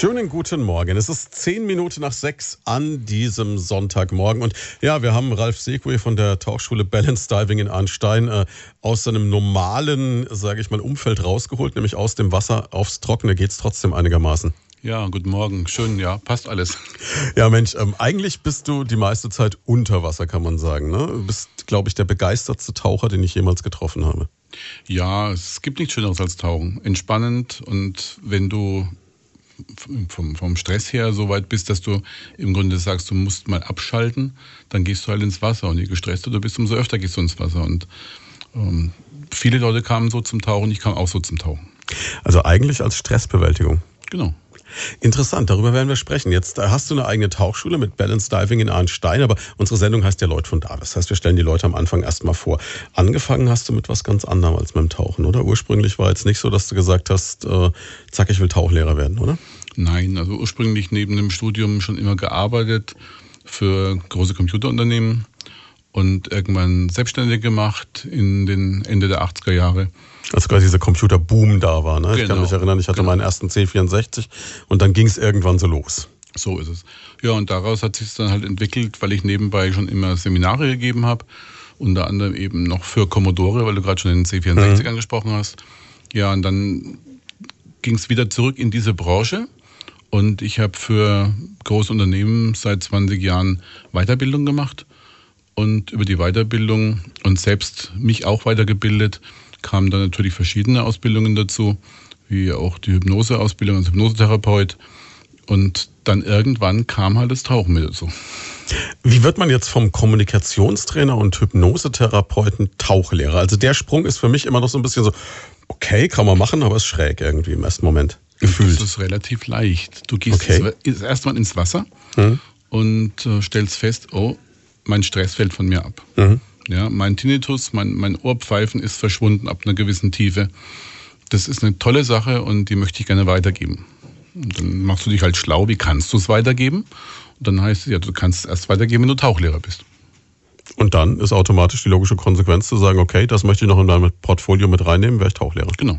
Schönen guten Morgen. Es ist zehn Minuten nach sechs an diesem Sonntagmorgen. Und ja, wir haben Ralf Segwe von der Tauchschule Balance Diving in Arnstein äh, aus seinem normalen, sage ich mal, Umfeld rausgeholt, nämlich aus dem Wasser aufs Trockene. Geht es trotzdem einigermaßen? Ja, guten Morgen. Schön, ja, passt alles. Ja, Mensch, ähm, eigentlich bist du die meiste Zeit unter Wasser, kann man sagen. Ne? Du bist, glaube ich, der begeistertste Taucher, den ich jemals getroffen habe. Ja, es gibt nichts Schöneres als Tauchen. Entspannend und wenn du vom, vom Stress her so weit bist, dass du im Grunde sagst, du musst mal abschalten, dann gehst du halt ins Wasser. Und je gestresster du bist, umso öfter gehst du ins Wasser. Und ähm, viele Leute kamen so zum Tauchen, ich kam auch so zum Tauchen. Also eigentlich als Stressbewältigung. Genau. Interessant, darüber werden wir sprechen. Jetzt äh, hast du eine eigene Tauchschule mit Balance Diving in Arnstein, aber unsere Sendung heißt ja Leute von da. Das heißt, wir stellen die Leute am Anfang erstmal vor. Angefangen hast du mit was ganz anderem als mit dem Tauchen, oder? Ursprünglich war jetzt nicht so, dass du gesagt hast, äh, zack, ich will Tauchlehrer werden, oder? Nein, also ursprünglich neben dem Studium schon immer gearbeitet für große Computerunternehmen und irgendwann selbstständig gemacht in den Ende der 80er Jahre als quasi dieser Computerboom da war. Ne? Genau. Ich kann genau. mich erinnern, ich hatte genau. meinen ersten C64 und dann ging es irgendwann so los. So ist es. Ja, und daraus hat sich dann halt entwickelt, weil ich nebenbei schon immer Seminare gegeben habe, unter anderem eben noch für Commodore, weil du gerade schon den C64 mhm. angesprochen hast. Ja, und dann ging es wieder zurück in diese Branche und ich habe für große Unternehmen seit 20 Jahren Weiterbildung gemacht und über die Weiterbildung und selbst mich auch weitergebildet kamen dann natürlich verschiedene Ausbildungen dazu, wie auch die Hypnoseausbildung als Hypnosetherapeut. Und dann irgendwann kam halt das Tauchen mit dazu. Wie wird man jetzt vom Kommunikationstrainer und Hypnosetherapeuten Tauchlehrer? Also der Sprung ist für mich immer noch so ein bisschen so, okay, kann man machen, aber ist schräg irgendwie im ersten Moment. Gefühlt. Das ist relativ leicht. Du gehst okay. erstmal ins Wasser hm. und äh, stellst fest, oh, mein Stress fällt von mir ab. Mhm. Ja, mein Tinnitus, mein, mein Ohrpfeifen ist verschwunden ab einer gewissen Tiefe. Das ist eine tolle Sache und die möchte ich gerne weitergeben. Und dann machst du dich halt schlau, wie kannst du es weitergeben? Und dann heißt es ja, du kannst es erst weitergeben, wenn du Tauchlehrer bist. Und dann ist automatisch die logische Konsequenz zu sagen, okay, das möchte ich noch in mein Portfolio mit reinnehmen, wäre ich Tauchlehrer. Genau.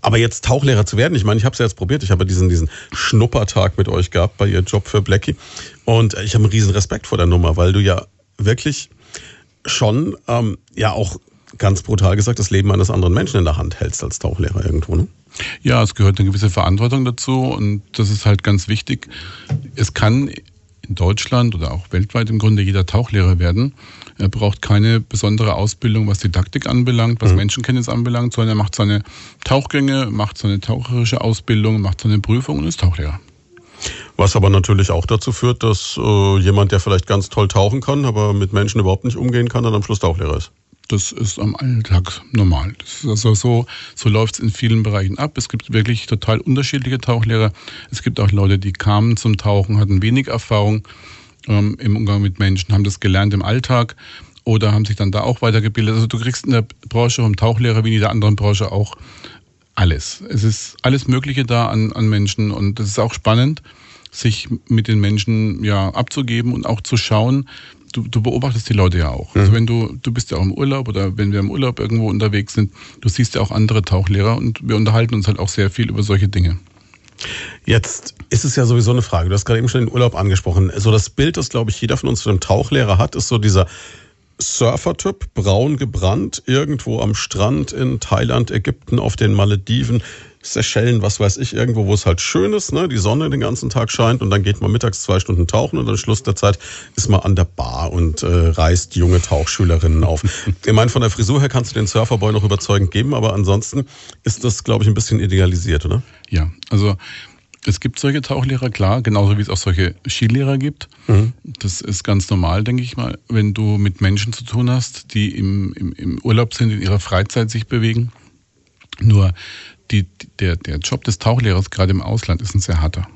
Aber jetzt Tauchlehrer zu werden, ich meine, ich habe es ja jetzt probiert. Ich habe diesen, diesen Schnuppertag mit euch gehabt bei ihr Job für Blackie. Und ich habe einen riesen Respekt vor der Nummer, weil du ja wirklich schon ähm, ja auch ganz brutal gesagt das Leben eines anderen Menschen in der Hand hältst als Tauchlehrer irgendwo. Ne? Ja, es gehört eine gewisse Verantwortung dazu und das ist halt ganz wichtig. Es kann in Deutschland oder auch weltweit im Grunde jeder Tauchlehrer werden. Er braucht keine besondere Ausbildung, was Didaktik anbelangt, was mhm. Menschenkenntnis anbelangt, sondern er macht seine Tauchgänge, macht seine taucherische Ausbildung, macht seine Prüfung und ist Tauchlehrer. Was aber natürlich auch dazu führt, dass äh, jemand, der vielleicht ganz toll tauchen kann, aber mit Menschen überhaupt nicht umgehen kann, dann am Schluss Tauchlehrer ist. Das ist am Alltag normal. also so, so läuft es in vielen Bereichen ab. Es gibt wirklich total unterschiedliche Tauchlehrer. Es gibt auch Leute, die kamen zum Tauchen, hatten wenig Erfahrung ähm, im Umgang mit Menschen, haben das gelernt im Alltag oder haben sich dann da auch weitergebildet. Also du kriegst in der Branche vom Tauchlehrer wie in jeder anderen Branche auch alles. Es ist alles Mögliche da an, an Menschen und das ist auch spannend sich mit den Menschen ja abzugeben und auch zu schauen, du, du beobachtest die Leute ja auch. Also mhm. Also wenn du, du bist ja auch im Urlaub oder wenn wir im Urlaub irgendwo unterwegs sind, du siehst ja auch andere Tauchlehrer und wir unterhalten uns halt auch sehr viel über solche Dinge. Jetzt ist es ja sowieso eine Frage. Du hast gerade eben schon den Urlaub angesprochen. So das Bild, das glaube ich jeder von uns von einem Tauchlehrer hat, ist so dieser Surfer-Typ, braun gebrannt, irgendwo am Strand in Thailand, Ägypten, auf den Malediven, Seychellen, was weiß ich, irgendwo, wo es halt schön ist, ne? die Sonne den ganzen Tag scheint und dann geht man mittags zwei Stunden tauchen und am Schluss der Zeit ist man an der Bar und äh, reißt junge Tauchschülerinnen auf. ich meine, von der Frisur her kannst du den Surferboy noch überzeugend geben, aber ansonsten ist das, glaube ich, ein bisschen idealisiert, oder? Ja, also es gibt solche Tauchlehrer, klar, genauso wie es auch solche Skilehrer gibt. Mhm. Das ist ganz normal, denke ich mal, wenn du mit Menschen zu tun hast, die im, im, im Urlaub sind, in ihrer Freizeit sich bewegen. Nur die, der, der Job des Tauchlehrers gerade im Ausland ist ein sehr harter.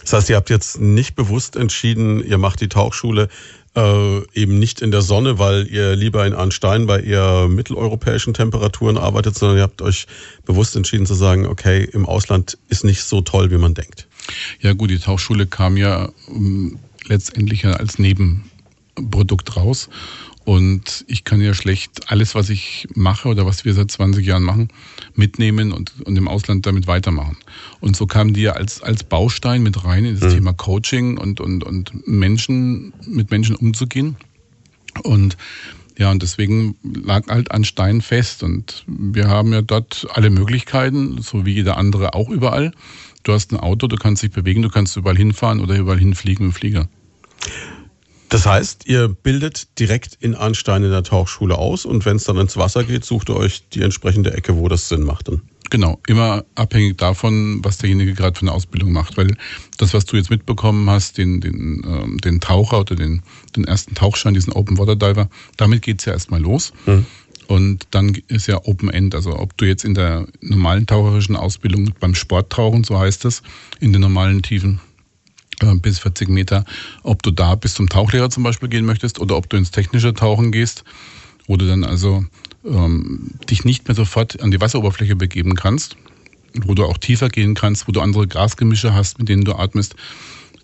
Das heißt, ihr habt jetzt nicht bewusst entschieden, ihr macht die Tauchschule äh, eben nicht in der Sonne, weil ihr lieber in Arnstein bei eher mitteleuropäischen Temperaturen arbeitet, sondern ihr habt euch bewusst entschieden zu sagen, okay, im Ausland ist nicht so toll, wie man denkt. Ja gut, die Tauchschule kam ja ähm, letztendlich als Nebenprodukt raus. Und ich kann ja schlecht alles, was ich mache oder was wir seit 20 Jahren machen, mitnehmen und, und im Ausland damit weitermachen. Und so kamen die ja als, als Baustein mit rein in das mhm. Thema Coaching und, und, und Menschen, mit Menschen umzugehen. Und ja, und deswegen lag halt an Stein fest. Und wir haben ja dort alle Möglichkeiten, so wie jeder andere auch überall. Du hast ein Auto, du kannst dich bewegen, du kannst überall hinfahren oder überall hinfliegen dem Flieger. Das heißt, ihr bildet direkt in Arnstein in der Tauchschule aus und wenn es dann ins Wasser geht, sucht ihr euch die entsprechende Ecke, wo das Sinn macht dann. Genau, immer abhängig davon, was derjenige gerade für eine Ausbildung macht. Weil das, was du jetzt mitbekommen hast, den, den, ähm, den Taucher oder den, den ersten Tauchschein, diesen Open Water Diver, damit geht's ja erstmal los. Mhm. Und dann ist ja Open End, also ob du jetzt in der normalen taucherischen Ausbildung beim Sporttauchen, so heißt es, in den normalen Tiefen bis 40 Meter, ob du da bis zum Tauchlehrer zum Beispiel gehen möchtest oder ob du ins technische Tauchen gehst, wo du dann also ähm, dich nicht mehr sofort an die Wasseroberfläche begeben kannst, wo du auch tiefer gehen kannst, wo du andere Gasgemische hast, mit denen du atmest.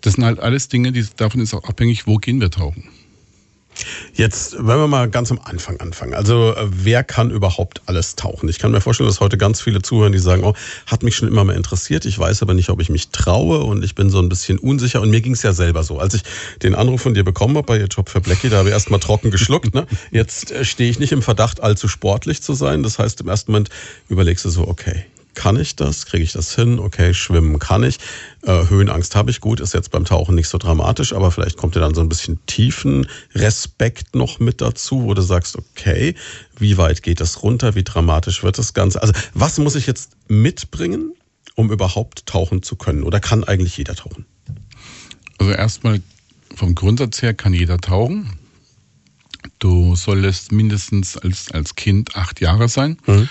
Das sind halt alles Dinge, die davon ist auch abhängig, wo gehen wir tauchen. Jetzt, wenn wir mal ganz am Anfang anfangen. Also, äh, wer kann überhaupt alles tauchen? Ich kann mir vorstellen, dass heute ganz viele zuhören, die sagen, oh, hat mich schon immer mal interessiert. Ich weiß aber nicht, ob ich mich traue und ich bin so ein bisschen unsicher. Und mir ging es ja selber so. Als ich den Anruf von dir bekommen habe bei Ihr Job für Blackie, da habe ich erst mal trocken geschluckt. Ne? Jetzt äh, stehe ich nicht im Verdacht, allzu sportlich zu sein. Das heißt, im ersten Moment überlegst du so, okay, kann ich das? Kriege ich das hin? Okay, schwimmen kann ich. Äh, Höhenangst habe ich gut, ist jetzt beim Tauchen nicht so dramatisch, aber vielleicht kommt dir dann so ein bisschen tiefen Respekt noch mit dazu, wo du sagst, okay, wie weit geht das runter? Wie dramatisch wird das Ganze? Also, was muss ich jetzt mitbringen, um überhaupt tauchen zu können? Oder kann eigentlich jeder tauchen? Also erstmal vom Grundsatz her kann jeder tauchen. Du solltest mindestens als, als Kind acht Jahre sein. Mhm.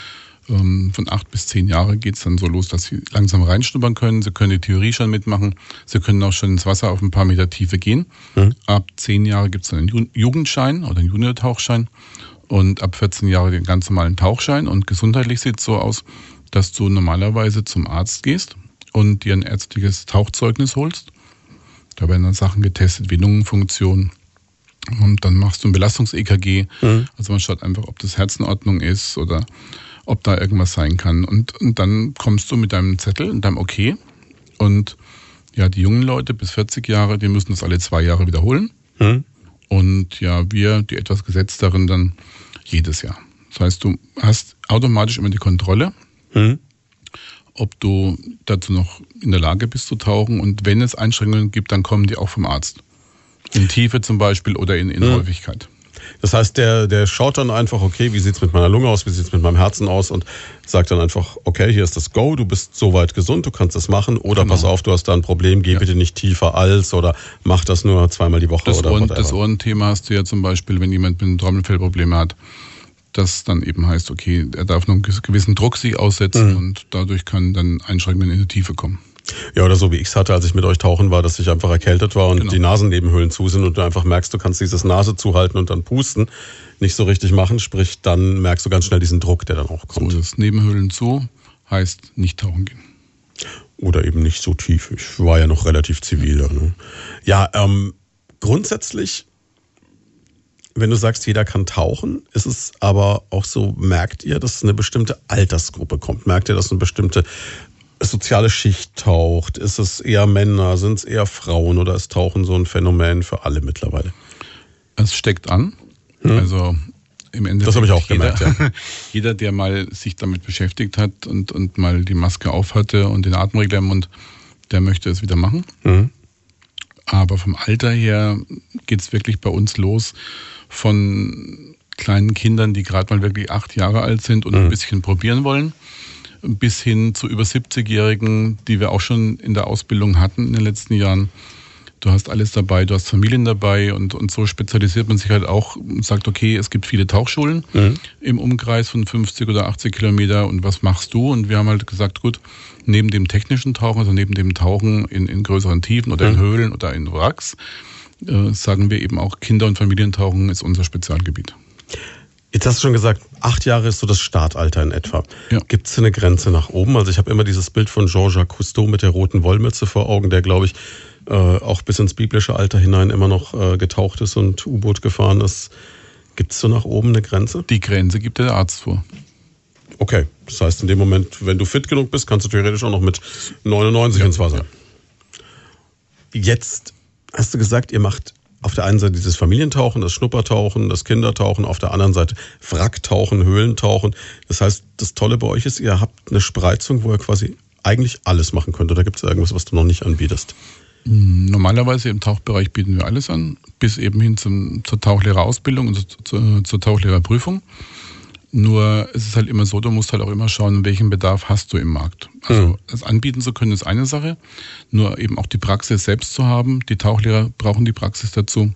Ähm, von acht bis zehn Jahre geht es dann so los, dass sie langsam reinschnuppern können. Sie können die Theorie schon mitmachen. Sie können auch schon ins Wasser auf ein paar Meter Tiefe gehen. Mhm. Ab zehn Jahre gibt es dann einen Jugendschein oder einen Junior-Tauchschein. Und ab 14 Jahre den ganz normalen Tauchschein. Und gesundheitlich sieht es so aus, dass du normalerweise zum Arzt gehst und dir ein ärztliches Tauchzeugnis holst. Da werden dann Sachen getestet wie Lungenfunktion. Und dann machst du ein Belastungs-EKG. Mhm. Also man schaut einfach, ob das Herz in Ordnung ist oder ob da irgendwas sein kann. Und, und dann kommst du mit deinem Zettel und deinem Okay. Und ja, die jungen Leute bis 40 Jahre, die müssen das alle zwei Jahre wiederholen. Hm. Und ja, wir, die etwas Gesetzteren, dann jedes Jahr. Das heißt, du hast automatisch immer die Kontrolle, hm. ob du dazu noch in der Lage bist zu tauchen. Und wenn es Einschränkungen gibt, dann kommen die auch vom Arzt. In Tiefe zum Beispiel oder in, in hm. Häufigkeit. Das heißt, der, der schaut dann einfach, okay, wie sieht's mit meiner Lunge aus, wie sieht's mit meinem Herzen aus und sagt dann einfach, okay, hier ist das Go, du bist soweit gesund, du kannst das machen oder genau. pass auf, du hast da ein Problem, geh ja. bitte nicht tiefer als oder mach das nur zweimal die Woche das oder Ohren, Das Ohrenthema hast du ja zum Beispiel, wenn jemand mit einem Trommelfellproblem hat, das dann eben heißt, okay, er darf nur einen gewissen Druck sich aussetzen mhm. und dadurch kann dann Einschränkungen in die Tiefe kommen. Ja, oder so wie ich es hatte, als ich mit euch tauchen war, dass ich einfach erkältet war und genau. die Nasennebenhöhlen zu sind und du einfach merkst, du kannst dieses Nase zuhalten und dann pusten, nicht so richtig machen, sprich, dann merkst du ganz schnell diesen Druck, der dann auch kommt. So ist Nebenhöhlen zu, heißt nicht tauchen gehen. Oder eben nicht so tief. Ich war ja noch relativ zivil. Ne? Ja, ähm, grundsätzlich wenn du sagst, jeder kann tauchen, ist es aber auch so, merkt ihr, dass eine bestimmte Altersgruppe kommt? Merkt ihr, dass eine bestimmte soziale Schicht taucht? Ist es eher Männer? Sind es eher Frauen? Oder ist Tauchen so ein Phänomen für alle mittlerweile? Es steckt an. Hm. Also im Endeffekt. Das habe ich auch jeder, gemerkt, ja. jeder, der mal sich damit beschäftigt hat und, und mal die Maske aufhatte und den Atemregler im Mund, der möchte es wieder machen. Mhm. Aber vom Alter her geht es wirklich bei uns los von kleinen Kindern, die gerade mal wirklich acht Jahre alt sind und mhm. ein bisschen probieren wollen bis hin zu über 70-Jährigen, die wir auch schon in der Ausbildung hatten in den letzten Jahren. Du hast alles dabei, du hast Familien dabei und, und so spezialisiert man sich halt auch und sagt, okay, es gibt viele Tauchschulen mhm. im Umkreis von 50 oder 80 Kilometer und was machst du? Und wir haben halt gesagt, gut, neben dem technischen Tauchen, also neben dem Tauchen in, in größeren Tiefen oder mhm. in Höhlen oder in Wracks, äh, sagen wir eben auch Kinder- und Familientauchen ist unser Spezialgebiet. Jetzt hast du schon gesagt, acht Jahre ist so das Startalter in etwa. Ja. Gibt es eine Grenze nach oben? Also ich habe immer dieses Bild von Jean-Jacques Cousteau mit der roten Wollmütze vor Augen, der, glaube ich, äh, auch bis ins biblische Alter hinein immer noch äh, getaucht ist und U-Boot gefahren ist. Gibt es so nach oben eine Grenze? Die Grenze gibt der Arzt vor. Okay, das heißt in dem Moment, wenn du fit genug bist, kannst du theoretisch auch noch mit 99 ja, ins Wasser. Ja. Jetzt hast du gesagt, ihr macht auf der einen Seite dieses Familientauchen, das Schnuppertauchen, das Kindertauchen, auf der anderen Seite Wracktauchen, Höhlentauchen. Das heißt, das Tolle bei euch ist, ihr habt eine Spreizung, wo ihr quasi eigentlich alles machen könnt. Oder gibt es irgendwas, was du noch nicht anbietest? Normalerweise im Tauchbereich bieten wir alles an, bis eben hin zum, zur Tauchlehrerausbildung und zur, zur Tauchlehrerprüfung. Nur es ist halt immer so, du musst halt auch immer schauen, welchen Bedarf hast du im Markt. Also mhm. das anbieten zu können ist eine Sache, nur eben auch die Praxis selbst zu haben. Die Tauchlehrer brauchen die Praxis dazu,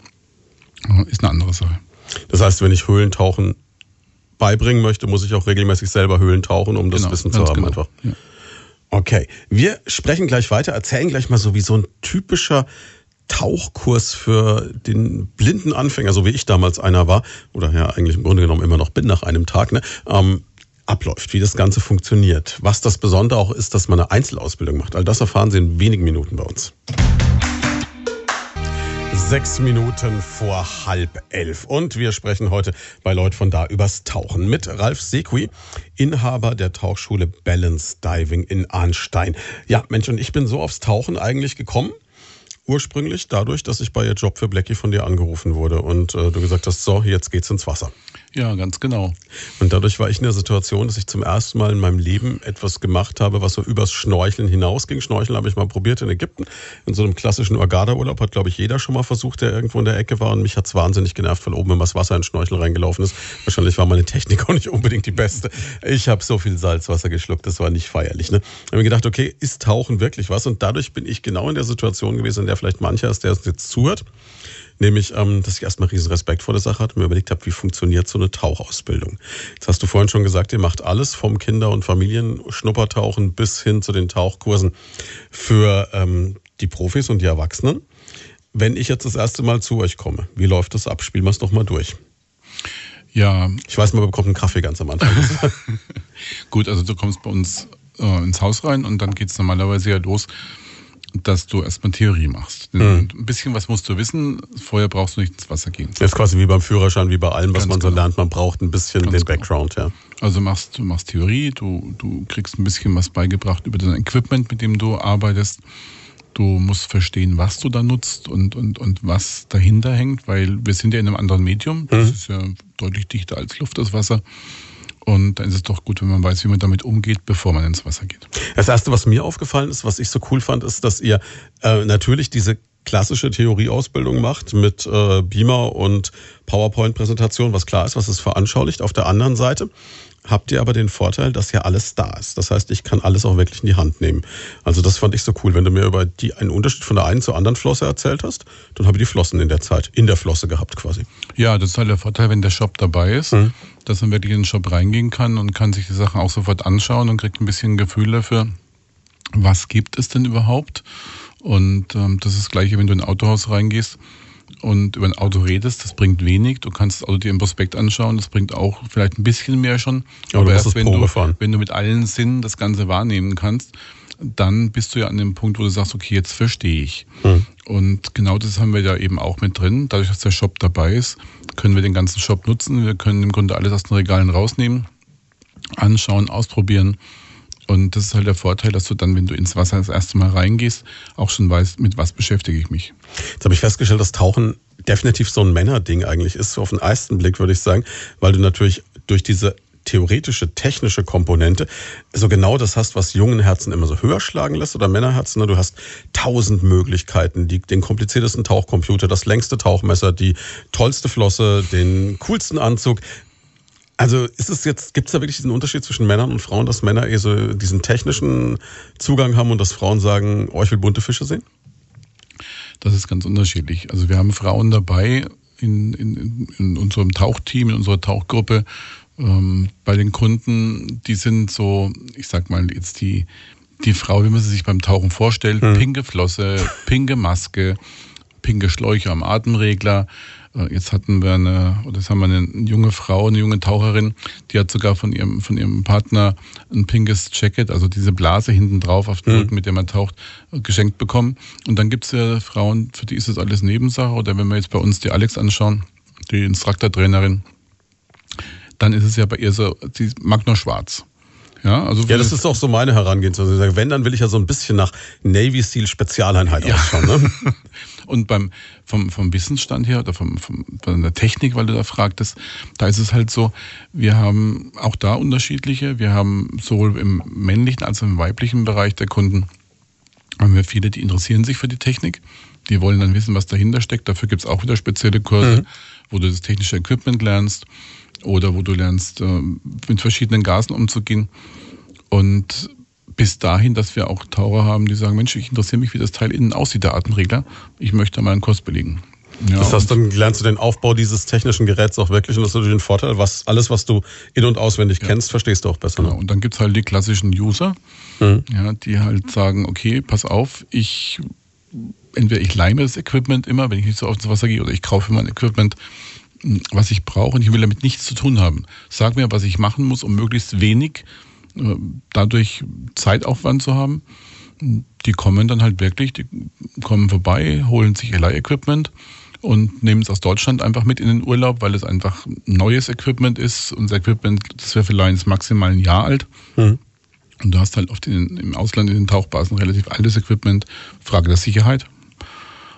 ist eine andere Sache. Das heißt, wenn ich Höhlentauchen beibringen möchte, muss ich auch regelmäßig selber Höhlen tauchen, um das genau, Wissen zu haben genau. einfach. Ja. Okay, wir sprechen gleich weiter, erzählen gleich mal so, wie so ein typischer Tauchkurs für den blinden Anfänger, so wie ich damals einer war, oder ja eigentlich im Grunde genommen immer noch bin nach einem Tag, ne, ähm, abläuft, wie das Ganze funktioniert. Was das Besondere auch ist, dass man eine Einzelausbildung macht. All das erfahren Sie in wenigen Minuten bei uns. Sechs Minuten vor halb elf. Und wir sprechen heute bei Leut von da übers Tauchen mit Ralf Sequi, Inhaber der Tauchschule Balance Diving in Arnstein. Ja, Mensch, und ich bin so aufs Tauchen eigentlich gekommen ursprünglich dadurch, dass ich bei ihr Job für Blackie von dir angerufen wurde und äh, du gesagt hast, so, jetzt geht's ins Wasser. Ja, ganz genau. Und dadurch war ich in der Situation, dass ich zum ersten Mal in meinem Leben etwas gemacht habe, was so übers Schnorcheln hinausging. Schnorcheln habe ich mal probiert in Ägypten. In so einem klassischen Orgada-Urlaub hat, glaube ich, jeder schon mal versucht, der irgendwo in der Ecke war. Und mich hat's wahnsinnig genervt, weil oben immer das Wasser in Schnorchel reingelaufen ist. Wahrscheinlich war meine Technik auch nicht unbedingt die beste. Ich habe so viel Salzwasser geschluckt, das war nicht feierlich. Ne? Ich habe mir gedacht, okay, ist Tauchen wirklich was? Und dadurch bin ich genau in der Situation gewesen, in der vielleicht mancher ist, der uns jetzt zuhört Nämlich, ähm, dass ich erstmal riesen Respekt vor der Sache hatte und mir überlegt habe, wie funktioniert so eine Tauchausbildung. Jetzt hast du vorhin schon gesagt, ihr macht alles vom Kinder- und Familienschnuppertauchen bis hin zu den Tauchkursen für ähm, die Profis und die Erwachsenen. Wenn ich jetzt das erste Mal zu euch komme, wie läuft das ab? Spielen wir es doch mal durch. Ja. Ich weiß, man bekommt einen Kaffee ganz am Anfang. Gut, also du kommst bei uns äh, ins Haus rein und dann geht es normalerweise ja los dass du erstmal Theorie machst. Mhm. Ein bisschen was musst du wissen, vorher brauchst du nicht ins Wasser gehen. Das ist quasi wie beim Führerschein, wie bei allem, was Ganz man so genau. lernt. Man braucht ein bisschen Ganz den genau. Background, ja. Also machst, du machst Theorie, du, du kriegst ein bisschen was beigebracht über dein Equipment, mit dem du arbeitest. Du musst verstehen, was du da nutzt und, und, und was dahinter hängt, weil wir sind ja in einem anderen Medium. Das mhm. ist ja deutlich dichter als Luft, das Wasser. Und dann ist es doch gut, wenn man weiß, wie man damit umgeht, bevor man ins Wasser geht. Das Erste, was mir aufgefallen ist, was ich so cool fand, ist, dass ihr äh, natürlich diese klassische Theorieausbildung macht mit äh, Beamer und PowerPoint-Präsentation, was klar ist, was es veranschaulicht. Auf der anderen Seite habt ihr aber den Vorteil, dass ja alles da ist. Das heißt, ich kann alles auch wirklich in die Hand nehmen. Also das fand ich so cool. Wenn du mir über die, einen Unterschied von der einen zur anderen Flosse erzählt hast, dann habe ich die Flossen in der Zeit, in der Flosse gehabt quasi. Ja, das ist halt der Vorteil, wenn der Shop dabei ist, mhm. dass man wirklich in den Shop reingehen kann und kann sich die Sachen auch sofort anschauen und kriegt ein bisschen ein Gefühl dafür, was gibt es denn überhaupt. Und ähm, das ist das Gleiche, wenn du in ein Autohaus reingehst und über ein Auto redest, das bringt wenig. Du kannst das Auto dir im Prospekt anschauen, das bringt auch vielleicht ein bisschen mehr schon. Aber, Aber erst wenn du, wenn du mit allen Sinnen das Ganze wahrnehmen kannst, dann bist du ja an dem Punkt, wo du sagst, okay, jetzt verstehe ich. Hm. Und genau das haben wir ja eben auch mit drin. Dadurch, dass der Shop dabei ist, können wir den ganzen Shop nutzen. Wir können im Grunde alles aus den Regalen rausnehmen, anschauen, ausprobieren und das ist halt der Vorteil, dass du dann, wenn du ins Wasser das erste Mal reingehst, auch schon weißt, mit was beschäftige ich mich. Jetzt habe ich festgestellt, dass Tauchen definitiv so ein Männerding eigentlich ist, auf den ersten Blick würde ich sagen, weil du natürlich durch diese theoretische, technische Komponente so genau das hast, was jungen Herzen immer so höher schlagen lässt oder Männerherzen. Ne? Du hast tausend Möglichkeiten, die, den kompliziertesten Tauchcomputer, das längste Tauchmesser, die tollste Flosse, den coolsten Anzug. Also ist es jetzt, gibt es da wirklich diesen Unterschied zwischen Männern und Frauen, dass Männer eher so diesen technischen Zugang haben und dass Frauen sagen, oh, ich will bunte Fische sehen? Das ist ganz unterschiedlich. Also wir haben Frauen dabei in, in, in unserem Tauchteam, in unserer Tauchgruppe, ähm, bei den Kunden, die sind so, ich sag mal jetzt die, die Frau, wie man sie sich beim Tauchen vorstellt, hm. pinke Flosse, pinke Maske, pinke Schläuche am Atemregler, jetzt hatten wir eine, oder jetzt haben wir eine junge Frau, eine junge Taucherin, die hat sogar von ihrem, von ihrem Partner ein pinkes Jacket, also diese Blase hinten drauf auf dem mhm. Rücken, mit der man taucht, geschenkt bekommen. Und dann gibt es ja Frauen, für die ist das alles Nebensache. Oder wenn wir jetzt bei uns die Alex anschauen, die Instruktortrainerin, dann ist es ja bei ihr so, sie mag nur schwarz. Ja, also ja, das ist auch so meine Herangehensweise. Wenn, dann will ich ja so ein bisschen nach Navy Seal Spezialeinheit ja. ausschauen. Ne? Und beim, vom, vom Wissensstand her oder vom, vom, von der Technik, weil du da fragtest, da ist es halt so, wir haben auch da unterschiedliche. Wir haben sowohl im männlichen als auch im weiblichen Bereich der Kunden haben wir viele, die interessieren sich für die Technik. Die wollen dann wissen, was dahinter steckt. Dafür gibt es auch wieder spezielle Kurse, mhm. wo du das technische Equipment lernst oder wo du lernst, äh, mit verschiedenen Gasen umzugehen. Und bis dahin, dass wir auch Taucher haben, die sagen, Mensch, ich interessiere mich, wie das Teil innen aussieht, der Atemregler. Ich möchte mal einen Kurs belegen. Ja, das heißt, dann lernst du den Aufbau dieses technischen Geräts auch wirklich und das ist natürlich ein Vorteil. Was, alles, was du in- und auswendig ja. kennst, verstehst du auch besser. Ne? Genau. Und dann gibt's halt die klassischen User, mhm. ja, die halt sagen, okay, pass auf, ich entweder ich leime das Equipment immer, wenn ich nicht so oft ins Wasser gehe, oder ich kaufe mein Equipment, was ich brauche und ich will damit nichts zu tun haben. Sag mir, was ich machen muss, um möglichst wenig äh, dadurch Zeitaufwand zu haben. Die kommen dann halt wirklich, die kommen vorbei, holen sich Leih-Equipment und nehmen es aus Deutschland einfach mit in den Urlaub, weil es einfach neues Equipment ist. Unser Equipment, das wäre vielleicht maximal ein Jahr alt. Mhm. Und du hast halt oft in, im Ausland in den Tauchbasen relativ altes Equipment, Frage der Sicherheit.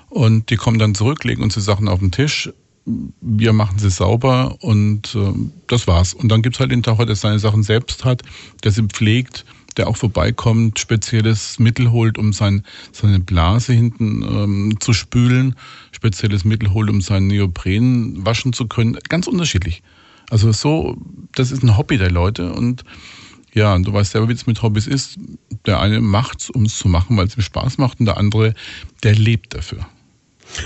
Und die kommen dann zurück, legen uns die Sachen auf den Tisch, wir machen sie sauber und äh, das war's. Und dann gibt's halt den Taucher, der seine Sachen selbst hat, der sie pflegt, der auch vorbeikommt, spezielles Mittel holt, um sein, seine Blase hinten ähm, zu spülen, spezielles Mittel holt, um seinen Neopren waschen zu können. Ganz unterschiedlich. Also so, das ist ein Hobby der Leute und ja, du weißt selber, wie es mit Hobbys ist. Der eine macht's, um es zu machen, weil es ihm Spaß macht, und der andere, der lebt dafür.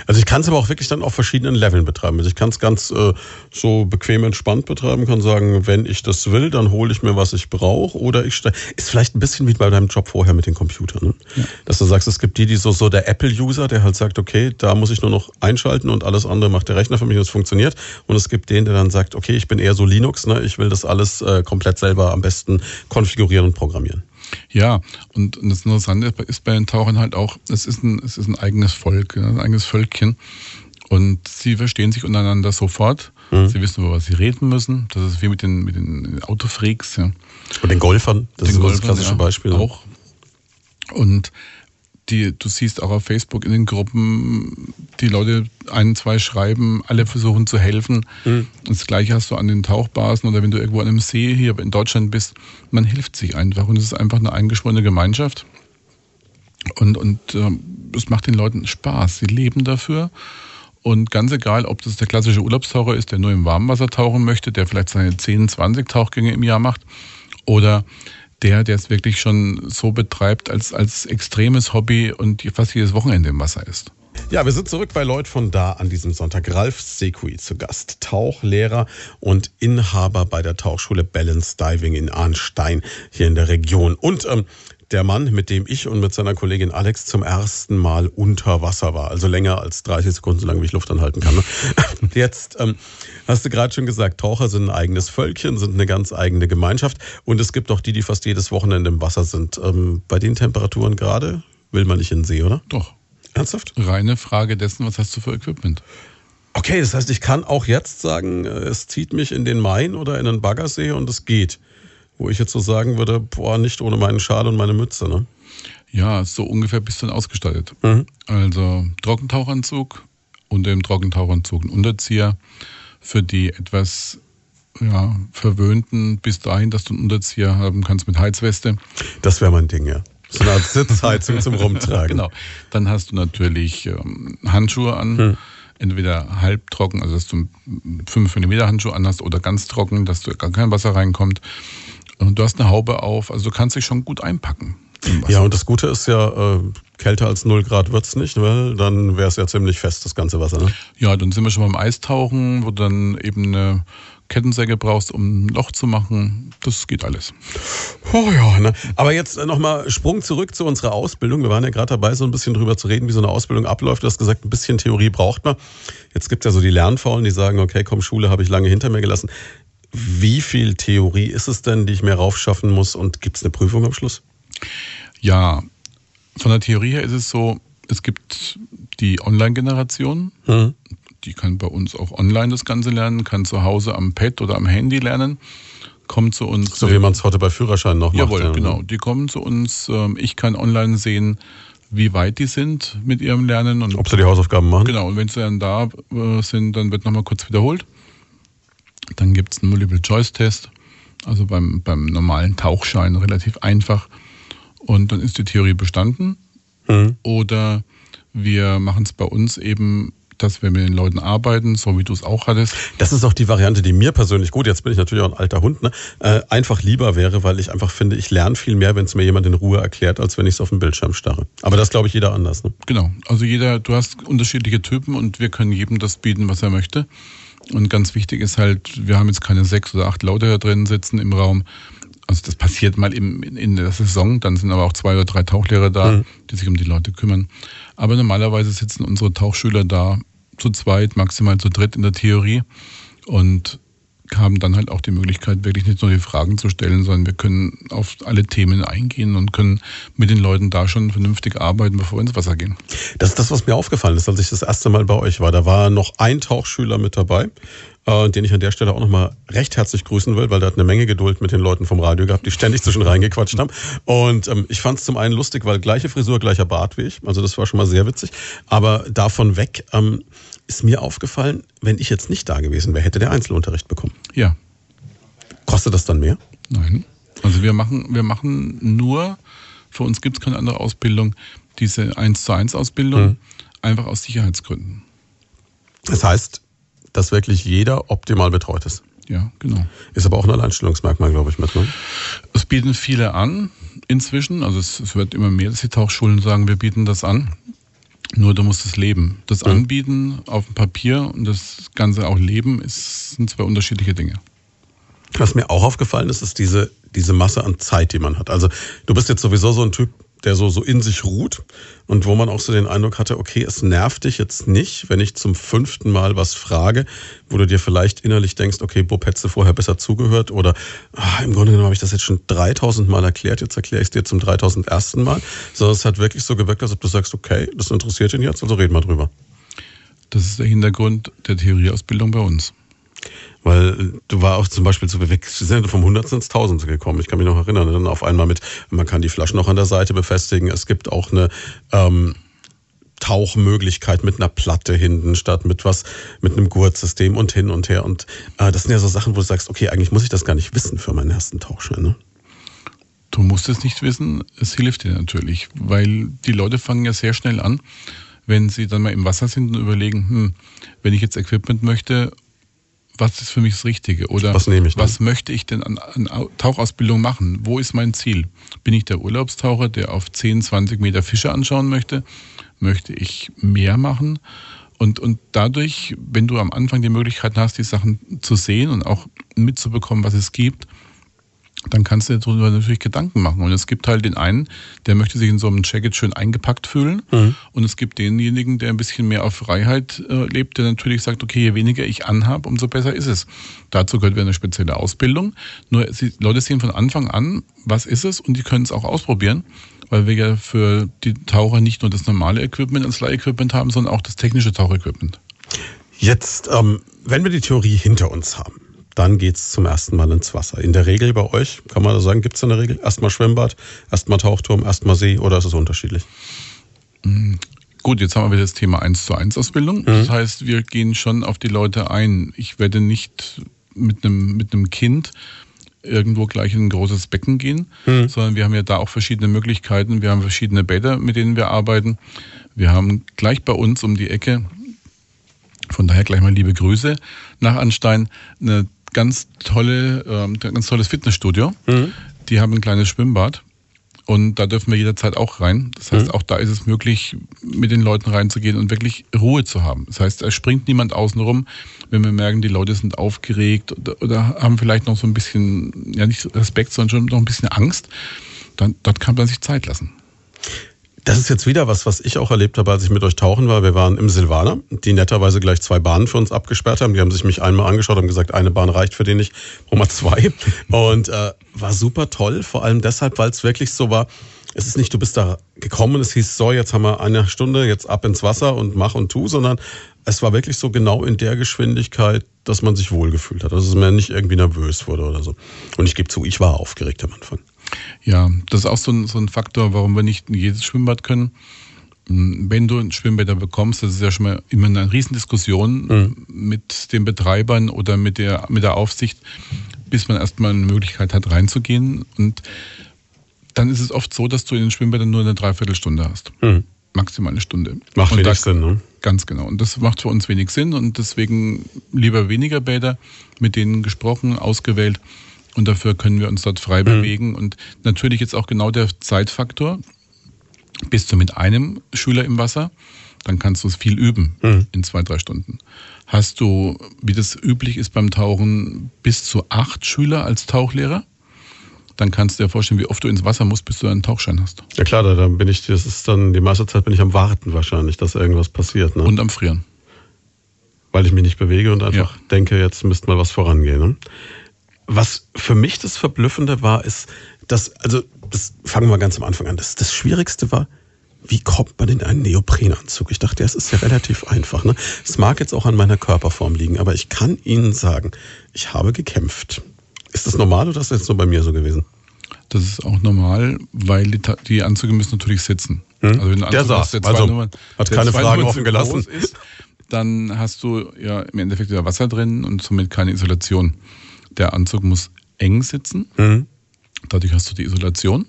Also ich kann es aber auch wirklich dann auf verschiedenen Leveln betreiben. Also ich kann es ganz äh, so bequem entspannt betreiben, kann sagen, wenn ich das will, dann hole ich mir, was ich brauche. Oder ich ist vielleicht ein bisschen wie bei deinem Job vorher mit den Computern. Ne? Ja. Dass du sagst, es gibt die, die so, so der Apple-User, der halt sagt, okay, da muss ich nur noch einschalten und alles andere macht der Rechner für mich und es funktioniert. Und es gibt den, der dann sagt, okay, ich bin eher so Linux, ne? ich will das alles äh, komplett selber am besten konfigurieren und programmieren. Ja, und das Interessante ist bei den Tauchern halt auch, es ist ein, es ist ein eigenes Volk, ein eigenes Völkchen. Und sie verstehen sich untereinander sofort. Mhm. Sie wissen, worüber sie reden müssen. Das ist wie mit den, mit den Autofreaks. Ja. Und den Golfern, das den ist Golfern, das klassische ja, Beispiel. Auch. Und die, du siehst auch auf Facebook in den Gruppen, die Leute ein, zwei schreiben, alle versuchen zu helfen. Mhm. Das gleiche hast du an den Tauchbasen oder wenn du irgendwo an einem See hier in Deutschland bist. Man hilft sich einfach und es ist einfach eine eingeschworene Gemeinschaft. Und, und äh, es macht den Leuten Spaß. Sie leben dafür. Und ganz egal, ob das der klassische Urlaubstaucher ist, der nur im Warmwasser tauchen möchte, der vielleicht seine 10, 20 Tauchgänge im Jahr macht, oder der, der es wirklich schon so betreibt als, als extremes Hobby und fast jedes Wochenende im Wasser ist. Ja, wir sind zurück bei Leut von da an diesem Sonntag. Ralf Sekui zu Gast, Tauchlehrer und Inhaber bei der Tauchschule Balance Diving in Arnstein hier in der Region. Und ähm, der Mann, mit dem ich und mit seiner Kollegin Alex zum ersten Mal unter Wasser war. Also länger als 30 Sekunden, so lange wie ich Luft anhalten kann. Ne? Jetzt ähm, hast du gerade schon gesagt, Taucher sind ein eigenes Völkchen, sind eine ganz eigene Gemeinschaft. Und es gibt auch die, die fast jedes Wochenende im Wasser sind. Ähm, bei den Temperaturen gerade will man nicht in den See, oder? Doch. Ernsthaft? Reine Frage dessen, was hast du für Equipment? Okay, das heißt, ich kann auch jetzt sagen, äh, es zieht mich in den Main oder in den Baggersee und es geht wo ich jetzt so sagen würde, boah, nicht ohne meinen Schal und meine Mütze, ne? Ja, so ungefähr bist du dann ausgestattet. Mhm. Also Trockentauchanzug, unter dem Trockentauchanzug ein Unterzieher. Für die etwas ja, verwöhnten bis dahin, dass du einen Unterzieher haben kannst mit Heizweste. Das wäre mein Ding, ja. So eine Art Sitzheizung zum Rumtragen. Genau. Dann hast du natürlich ähm, Handschuhe an. Hm. Entweder halbtrocken, also dass du 5 mm Handschuhe an hast, oder ganz trocken, dass du gar kein Wasser reinkommt. Und du hast eine Haube auf, also du kannst dich schon gut einpacken. Ja, und das Gute ist ja, äh, kälter als 0 Grad wird's nicht, weil dann wäre es ja ziemlich fest, das ganze Wasser. Ne? Ja, dann sind wir schon beim Eistauchen, wo du dann eben eine Kettensäge brauchst, um ein Loch zu machen. Das geht alles. Oh ja, ne? Aber jetzt nochmal Sprung zurück zu unserer Ausbildung. Wir waren ja gerade dabei, so ein bisschen drüber zu reden, wie so eine Ausbildung abläuft. Du hast gesagt, ein bisschen Theorie braucht man. Jetzt gibt's ja so die Lernfaulen, die sagen, okay, komm, Schule habe ich lange hinter mir gelassen. Wie viel Theorie ist es denn, die ich mir raufschaffen muss und gibt es eine Prüfung am Schluss? Ja, von der Theorie her ist es so, es gibt die Online-Generation. Mhm. die kann bei uns auch online das Ganze lernen, kann zu Hause am Pad oder am Handy lernen. Kommt zu uns. So wie man es heute bei Führerschein noch Jawohl, macht. genau. Die kommen zu uns. Ähm, ich kann online sehen, wie weit die sind mit ihrem Lernen. Und Ob sie die Hausaufgaben machen? Genau, und wenn sie dann da äh, sind, dann wird nochmal kurz wiederholt. Dann gibt es einen Multiple-Choice-Test, also beim, beim normalen Tauchschein relativ einfach. Und dann ist die Theorie bestanden. Mhm. Oder wir machen es bei uns eben, dass wir mit den Leuten arbeiten, so wie du es auch hattest. Das ist auch die Variante, die mir persönlich gut, jetzt bin ich natürlich auch ein alter Hund, ne, äh, einfach lieber wäre, weil ich einfach finde, ich lerne viel mehr, wenn es mir jemand in Ruhe erklärt, als wenn ich es auf dem Bildschirm starre. Aber das glaube ich jeder anders. Ne? Genau. Also jeder, du hast unterschiedliche Typen und wir können jedem das bieten, was er möchte. Und ganz wichtig ist halt, wir haben jetzt keine sechs oder acht Leute da drin sitzen im Raum. Also das passiert mal im, in, in der Saison, dann sind aber auch zwei oder drei Tauchlehrer da, Mhm. die sich um die Leute kümmern. Aber normalerweise sitzen unsere Tauchschüler da zu zweit, maximal zu dritt in der Theorie und haben dann halt auch die Möglichkeit, wirklich nicht nur die Fragen zu stellen, sondern wir können auf alle Themen eingehen und können mit den Leuten da schon vernünftig arbeiten, bevor wir ins Wasser gehen. Das ist das, was mir aufgefallen ist, als ich das erste Mal bei euch war. Da war noch ein Tauchschüler mit dabei, äh, den ich an der Stelle auch nochmal recht herzlich grüßen will, weil der hat eine Menge Geduld mit den Leuten vom Radio gehabt, die ständig zwischen reingequatscht haben. Und ähm, ich fand es zum einen lustig, weil gleiche Frisur, gleicher Bart wie ich. Also das war schon mal sehr witzig. Aber davon weg ähm, ist mir aufgefallen, wenn ich jetzt nicht da gewesen wäre, hätte der Einzelunterricht bekommen. Ja, Kostet das dann mehr? Nein. Also wir machen, wir machen nur, für uns gibt es keine andere Ausbildung, diese 1 zu 1 Ausbildung, Mhm. einfach aus Sicherheitsgründen. Das heißt, dass wirklich jeder optimal betreut ist. Ja, genau. Ist aber auch ein Alleinstellungsmerkmal, glaube ich, mit. Ne? Es bieten viele an inzwischen, also es, es wird immer mehr, dass die Tauchschulen sagen, wir bieten das an. Nur du musst es leben. Das Mhm. Anbieten auf dem Papier und das Ganze auch leben, ist, sind zwei unterschiedliche Dinge. Was mir auch aufgefallen ist, ist diese, diese Masse an Zeit, die man hat. Also du bist jetzt sowieso so ein Typ, der so, so in sich ruht und wo man auch so den Eindruck hatte, okay, es nervt dich jetzt nicht, wenn ich zum fünften Mal was frage, wo du dir vielleicht innerlich denkst, okay, Bob, hättest du vorher besser zugehört oder ah, im Grunde genommen habe ich das jetzt schon 3000 Mal erklärt, jetzt erkläre ich es dir zum 3001. Mal. Sondern es hat wirklich so gewirkt, als ob du sagst, okay, das interessiert ihn jetzt, also reden wir drüber. Das ist der Hintergrund der Theorieausbildung bei uns. Weil du war auch zum Beispiel so, wir sind vom Hundertsten ins Tausendste gekommen. Ich kann mich noch erinnern. Dann auf einmal mit, man kann die Flaschen auch an der Seite befestigen. Es gibt auch eine ähm, Tauchmöglichkeit mit einer Platte hinten statt mit was, mit einem Gurtsystem und hin und her. Und äh, das sind ja so Sachen, wo du sagst, okay, eigentlich muss ich das gar nicht wissen für meinen ersten Tauchschein. Ne? Du musst es nicht wissen, es hilft dir natürlich, weil die Leute fangen ja sehr schnell an, wenn sie dann mal im Wasser sind und überlegen, hm, wenn ich jetzt Equipment möchte, was ist für mich das Richtige? Oder Was nehme ich was möchte ich denn an, an Au- Tauchausbildung machen? Wo ist mein Ziel? Bin ich der Urlaubstaucher, der auf 10, 20 Meter Fische anschauen möchte? Möchte ich mehr machen? Und, und dadurch, wenn du am Anfang die Möglichkeit hast, die Sachen zu sehen und auch mitzubekommen, was es gibt, dann kannst du dir darüber natürlich Gedanken machen. Und es gibt halt den einen, der möchte sich in so einem Jacket schön eingepackt fühlen. Mhm. Und es gibt denjenigen, der ein bisschen mehr auf Freiheit äh, lebt, der natürlich sagt, okay, je weniger ich anhab, umso besser ist es. Dazu gehört wieder eine spezielle Ausbildung. Nur die Leute sehen von Anfang an, was ist es, und die können es auch ausprobieren, weil wir ja für die Taucher nicht nur das normale Equipment als Leih-Equipment haben, sondern auch das technische Tauchequipment. Jetzt, ähm, wenn wir die Theorie hinter uns haben, dann geht's zum ersten Mal ins Wasser. In der Regel bei euch, kann man sagen, gibt's da eine Regel? Erstmal Schwimmbad, erstmal Tauchturm, erstmal See oder ist es unterschiedlich? Gut, jetzt haben wir wieder das Thema 1 zu 1 Ausbildung. Das heißt, wir gehen schon auf die Leute ein. Ich werde nicht mit einem, mit einem Kind irgendwo gleich in ein großes Becken gehen, sondern wir haben ja da auch verschiedene Möglichkeiten. Wir haben verschiedene Bäder, mit denen wir arbeiten. Wir haben gleich bei uns um die Ecke, von daher gleich mal liebe Grüße nach Anstein, eine ganz tolle, ähm, ganz tolles Fitnessstudio. Die haben ein kleines Schwimmbad. Und da dürfen wir jederzeit auch rein. Das heißt, auch da ist es möglich, mit den Leuten reinzugehen und wirklich Ruhe zu haben. Das heißt, es springt niemand außen rum, wenn wir merken, die Leute sind aufgeregt oder, oder haben vielleicht noch so ein bisschen, ja nicht Respekt, sondern schon noch ein bisschen Angst. Dann, dort kann man sich Zeit lassen. Das ist jetzt wieder was, was ich auch erlebt habe, als ich mit euch tauchen war. Wir waren im Silvaner, die netterweise gleich zwei Bahnen für uns abgesperrt haben. Die haben sich mich einmal angeschaut, haben gesagt, eine Bahn reicht für den nicht, brauchen wir zwei. Und äh, war super toll, vor allem deshalb, weil es wirklich so war, es ist nicht, du bist da gekommen, es hieß, so, jetzt haben wir eine Stunde, jetzt ab ins Wasser und mach und tu, sondern es war wirklich so genau in der Geschwindigkeit, dass man sich wohlgefühlt hat, dass man nicht irgendwie nervös wurde oder so. Und ich gebe zu, ich war aufgeregt am Anfang. Ja, das ist auch so ein, so ein Faktor, warum wir nicht in jedes Schwimmbad können. Wenn du ein Schwimmbäder bekommst, das ist ja schon mal immer eine Riesendiskussion mhm. mit den Betreibern oder mit der, mit der Aufsicht, bis man erstmal eine Möglichkeit hat, reinzugehen. Und dann ist es oft so, dass du in den Schwimmbädern nur eine Dreiviertelstunde hast. Mhm. Maximal eine Stunde. Macht und wenig Sinn, ne? Ganz genau. Und das macht für uns wenig Sinn und deswegen lieber weniger Bäder, mit denen gesprochen, ausgewählt. Und dafür können wir uns dort frei mhm. bewegen. Und natürlich jetzt auch genau der Zeitfaktor. Bist du mit einem Schüler im Wasser, dann kannst du es viel üben mhm. in zwei, drei Stunden. Hast du, wie das üblich ist beim Tauchen, bis zu acht Schüler als Tauchlehrer, dann kannst du dir vorstellen, wie oft du ins Wasser musst, bis du einen Tauchschein hast. Ja klar, da, dann bin ich, das ist dann, die meiste Zeit bin ich am Warten wahrscheinlich, dass irgendwas passiert. Ne? Und am Frieren. Weil ich mich nicht bewege und einfach ja. denke, jetzt müsste mal was vorangehen. Ne? Was für mich das Verblüffende war, ist, dass, also, das fangen wir ganz am Anfang an. Das, das Schwierigste war, wie kommt man in einen Neoprenanzug? Ich dachte, es ist ja relativ einfach. Ne? Es mag jetzt auch an meiner Körperform liegen, aber ich kann Ihnen sagen, ich habe gekämpft. Ist das normal oder ist das jetzt nur bei mir so gewesen? Das ist auch normal, weil die, die Anzüge müssen natürlich sitzen. Hm? Also wenn der saß, der also Nummern, hat keine Fragen offen gelassen. Ist, dann hast du ja im Endeffekt wieder Wasser drin und somit keine Isolation. Der Anzug muss eng sitzen. Mhm. Dadurch hast du die Isolation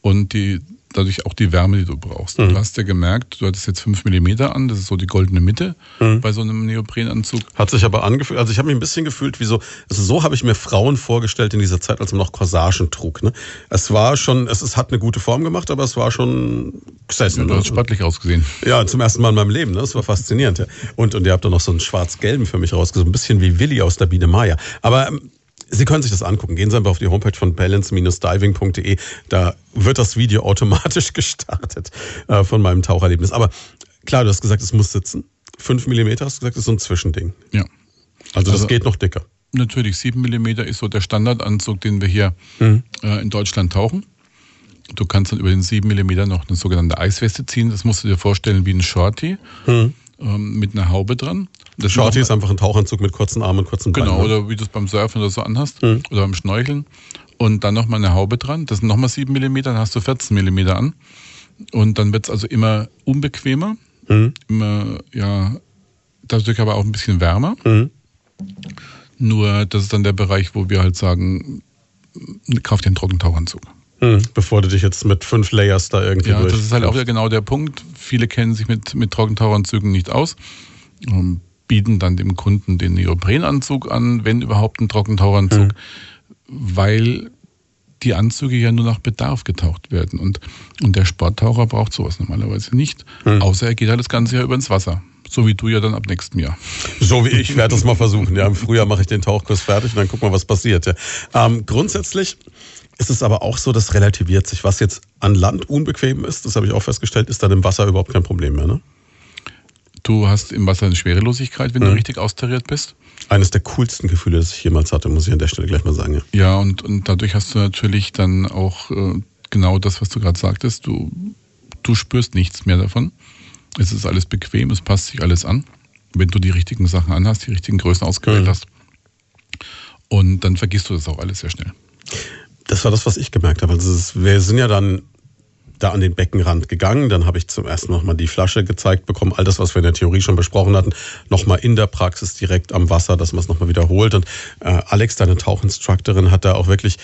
und die dadurch auch die Wärme, die du brauchst. Mhm. Du hast ja gemerkt, du hattest jetzt 5 mm an, das ist so die goldene Mitte mhm. bei so einem Neoprenanzug. Hat sich aber angefühlt, also ich habe mich ein bisschen gefühlt wie so, also so habe ich mir Frauen vorgestellt in dieser Zeit, als man noch Corsagen trug. Ne? Es war schon, es, es hat eine gute Form gemacht, aber es war schon gesessen. Ja, du ne? hast sportlich ausgesehen. Ja, zum ersten Mal in meinem Leben, ne? das war faszinierend. Ja. Und, und ihr habt da noch so einen schwarz-gelben für mich rausgesucht, ein bisschen wie Willi aus der Biene Maya. Aber ähm, Sie können sich das angucken. Gehen Sie einfach auf die Homepage von balance-diving.de. Da wird das Video automatisch gestartet äh, von meinem Taucherlebnis. Aber klar, du hast gesagt, es muss sitzen. Fünf Millimeter hast du gesagt, ist so ein Zwischending. Ja. Also, das also, geht noch dicker. Natürlich, sieben Millimeter ist so der Standardanzug, den wir hier mhm. äh, in Deutschland tauchen. Du kannst dann über den sieben Millimeter noch eine sogenannte Eisweste ziehen. Das musst du dir vorstellen wie ein Shorty. Mhm ähm, mit einer Haube dran. Das Shorty ist einfach ein Tauchanzug mit kurzen Armen und kurzen Beinen. Genau, oder wie du es beim Surfen oder so anhast mhm. oder beim Schnorcheln. Und dann nochmal eine Haube dran. Das sind nochmal 7 mm, dann hast du 14 mm an. Und dann wird es also immer unbequemer, mhm. immer, ja, dadurch aber auch ein bisschen wärmer. Mhm. Nur das ist dann der Bereich, wo wir halt sagen, kauf dir einen Trockentauchanzug. Hm, bevor du dich jetzt mit fünf Layers da irgendwie Ja, das ist halt auch ja genau der Punkt. Viele kennen sich mit, mit Trockentaucheranzügen nicht aus, und bieten dann dem Kunden den Neoprenanzug an, wenn überhaupt ein Trockentaucheranzug, hm. weil die Anzüge ja nur nach Bedarf getaucht werden. Und, und der Sporttaucher braucht sowas normalerweise nicht, hm. außer er geht halt das ganze Jahr über ins Wasser. So wie du ja dann ab nächstem Jahr. So wie ich werde das mal versuchen. Ja, im Frühjahr mache ich den Tauchkurs fertig und dann gucken wir, was passiert. Ja. Ähm, grundsätzlich ist es aber auch so, das relativiert sich. Was jetzt an Land unbequem ist, das habe ich auch festgestellt, ist dann im Wasser überhaupt kein Problem mehr. Ne? Du hast im Wasser eine Schwerelosigkeit, wenn mhm. du richtig austariert bist. Eines der coolsten Gefühle, das ich jemals hatte, muss ich an der Stelle gleich mal sagen. Ja, ja und, und dadurch hast du natürlich dann auch äh, genau das, was du gerade sagtest. Du, du spürst nichts mehr davon. Es ist alles bequem, es passt sich alles an. Wenn du die richtigen Sachen anhast, die richtigen Größen ausgewählt mhm. hast. Und dann vergisst du das auch alles sehr schnell das war das, was ich gemerkt habe. Also wir sind ja dann da an den Beckenrand gegangen. Dann habe ich zum ersten mal die Flasche gezeigt bekommen. All das, was wir in der Theorie schon besprochen hatten, nochmal in der Praxis direkt am Wasser, dass man es nochmal wiederholt. Und äh, Alex, deine Tauchinstructorin, hat da auch wirklich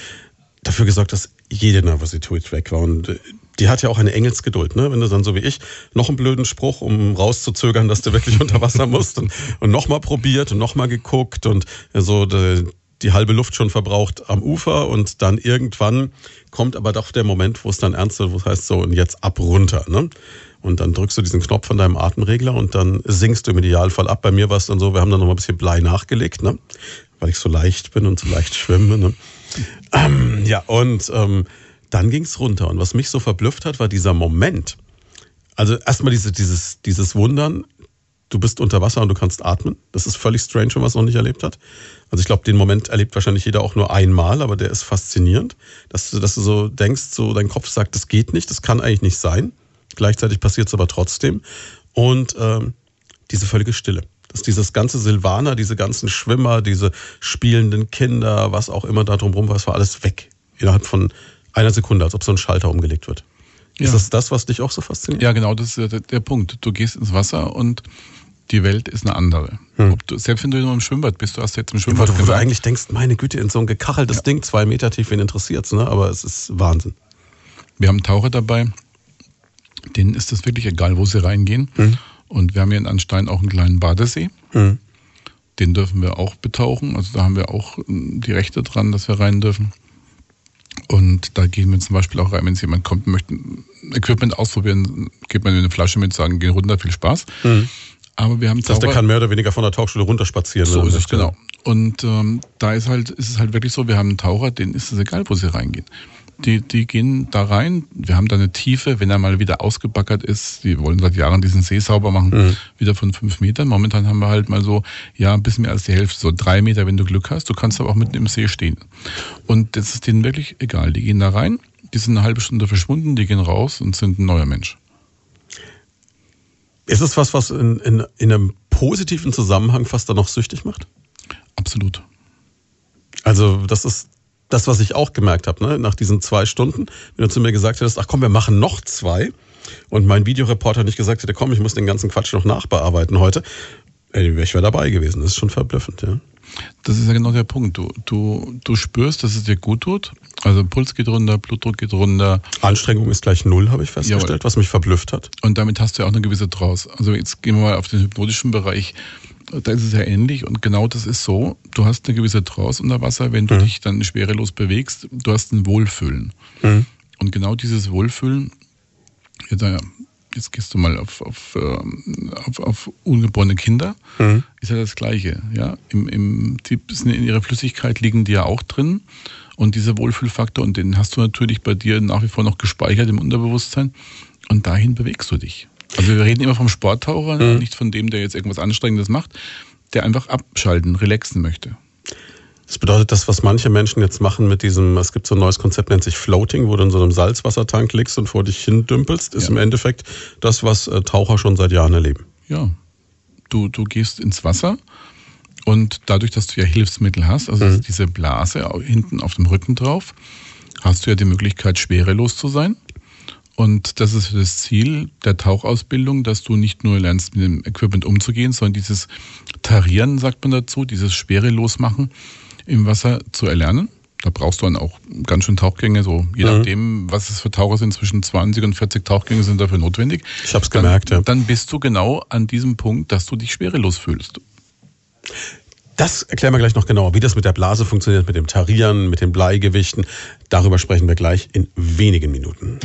dafür gesorgt, dass jede Nervosität weg war. Und äh, die hat ja auch eine Engelsgeduld, ne? Wenn du dann so wie ich noch einen blöden Spruch, um rauszuzögern, dass du wirklich unter Wasser musst und, und nochmal probiert und nochmal geguckt und so äh, die halbe Luft schon verbraucht am Ufer und dann irgendwann kommt aber doch der Moment, wo es dann ernst wird, wo es heißt so, und jetzt ab runter. Ne? Und dann drückst du diesen Knopf von deinem Atemregler und dann sinkst du im Idealfall ab. Bei mir war es dann so, wir haben dann noch ein bisschen Blei nachgelegt, ne? weil ich so leicht bin und so leicht schwimme. Ne? Ähm, ja, und ähm, dann ging's runter. Und was mich so verblüfft hat, war dieser Moment. Also erstmal diese, dieses, dieses Wundern, du bist unter Wasser und du kannst atmen. Das ist völlig strange, wenn man es noch nicht erlebt hat. Also ich glaube, den Moment erlebt wahrscheinlich jeder auch nur einmal, aber der ist faszinierend, dass du, dass du so denkst, so dein Kopf sagt, das geht nicht, das kann eigentlich nicht sein. Gleichzeitig passiert es aber trotzdem. Und ähm, diese völlige Stille. Dass dieses ganze Silvaner, diese ganzen Schwimmer, diese spielenden Kinder, was auch immer da drumherum war, es war alles weg. Innerhalb von einer Sekunde, als ob so ein Schalter umgelegt wird. Ja. Ist das das, was dich auch so fasziniert? Ja, genau, das ist der, der Punkt. Du gehst ins Wasser und die Welt ist eine andere. Hm. Du, selbst wenn du nur im Schwimmbad bist, du hast jetzt im Schwimmbad. Ja, wo du eigentlich denkst, meine Güte, in so ein gekacheltes ja. Ding, zwei Meter tief, wen interessiert's, ne? Aber es ist Wahnsinn. Wir haben Taucher dabei, denen ist es wirklich egal, wo sie reingehen. Hm. Und wir haben hier in Anstein auch einen kleinen Badesee. Hm. Den dürfen wir auch betauchen. Also da haben wir auch hm, die Rechte dran, dass wir rein dürfen. Und da gehen wir zum Beispiel auch rein, wenn jemand kommt und möchte Equipment ausprobieren, geht man in eine Flasche mit, sagen, gehen runter, viel Spaß. Mhm. Aber wir haben Das heißt, der kann mehr oder weniger von der Tauchschule runterspazieren. So ist es, genau. Und ähm, da ist halt, ist es halt wirklich so, wir haben einen Taucher, denen ist es egal, wo sie reingehen. Die, die gehen da rein, wir haben da eine Tiefe, wenn er mal wieder ausgebackert ist, die wollen seit Jahren diesen See sauber machen, mhm. wieder von fünf Metern. Momentan haben wir halt mal so, ja, ein bisschen mehr als die Hälfte, so drei Meter, wenn du Glück hast. Du kannst aber auch mitten im See stehen. Und das ist denen wirklich egal. Die gehen da rein, die sind eine halbe Stunde verschwunden, die gehen raus und sind ein neuer Mensch. Ist es was, was in, in, in einem positiven Zusammenhang fast dann noch süchtig macht? Absolut. Also das ist das, was ich auch gemerkt habe, ne? nach diesen zwei Stunden, wenn du zu mir gesagt hättest, ach komm, wir machen noch zwei und mein Videoreporter nicht gesagt hätte, komm, ich muss den ganzen Quatsch noch nachbearbeiten heute, ich wäre dabei gewesen. Das ist schon verblüffend, ja. Das ist ja genau der Punkt. Du, du, du spürst, dass es dir gut tut. Also Puls geht runter, Blutdruck geht runter. Anstrengung ist gleich null, habe ich festgestellt, Jawohl. was mich verblüfft hat. Und damit hast du ja auch eine gewisse draus. Also jetzt gehen wir mal auf den hypnotischen Bereich. Da ist es ja ähnlich und genau das ist so. Du hast eine gewisse Trance unter Wasser, wenn du mhm. dich dann schwerelos bewegst. Du hast ein Wohlfühlen. Mhm. Und genau dieses Wohlfühlen, ja, da jetzt gehst du mal auf, auf, ähm, auf, auf ungeborene Kinder, mhm. ist ja das Gleiche. Ja? Im, im, die, in ihrer Flüssigkeit liegen die ja auch drin. Und dieser Wohlfühlfaktor, und den hast du natürlich bei dir nach wie vor noch gespeichert im Unterbewusstsein. Und dahin bewegst du dich. Also wir reden immer vom Sporttaucher, mhm. nicht von dem, der jetzt irgendwas Anstrengendes macht, der einfach abschalten, relaxen möchte. Das bedeutet, das, was manche Menschen jetzt machen mit diesem, es gibt so ein neues Konzept, nennt sich Floating, wo du in so einem Salzwassertank liegst und vor dich hin dümpelst, ist ja. im Endeffekt das, was äh, Taucher schon seit Jahren erleben. Ja. Du, du gehst ins Wasser und dadurch, dass du ja Hilfsmittel hast, also mhm. diese Blase hinten auf dem Rücken drauf, hast du ja die Möglichkeit, schwerelos zu sein. Und das ist das Ziel der Tauchausbildung, dass du nicht nur lernst, mit dem Equipment umzugehen, sondern dieses Tarieren, sagt man dazu, dieses Schwerelosmachen, im Wasser zu erlernen. Da brauchst du dann auch ganz schön Tauchgänge, so je mhm. nachdem, was es für Taucher sind, zwischen 20 und 40 Tauchgänge sind dafür notwendig. Ich habe es gemerkt, ja. Dann bist du genau an diesem Punkt, dass du dich schwerelos fühlst. Das erklären wir gleich noch genauer, wie das mit der Blase funktioniert, mit dem Tarieren, mit den Bleigewichten. Darüber sprechen wir gleich in wenigen Minuten.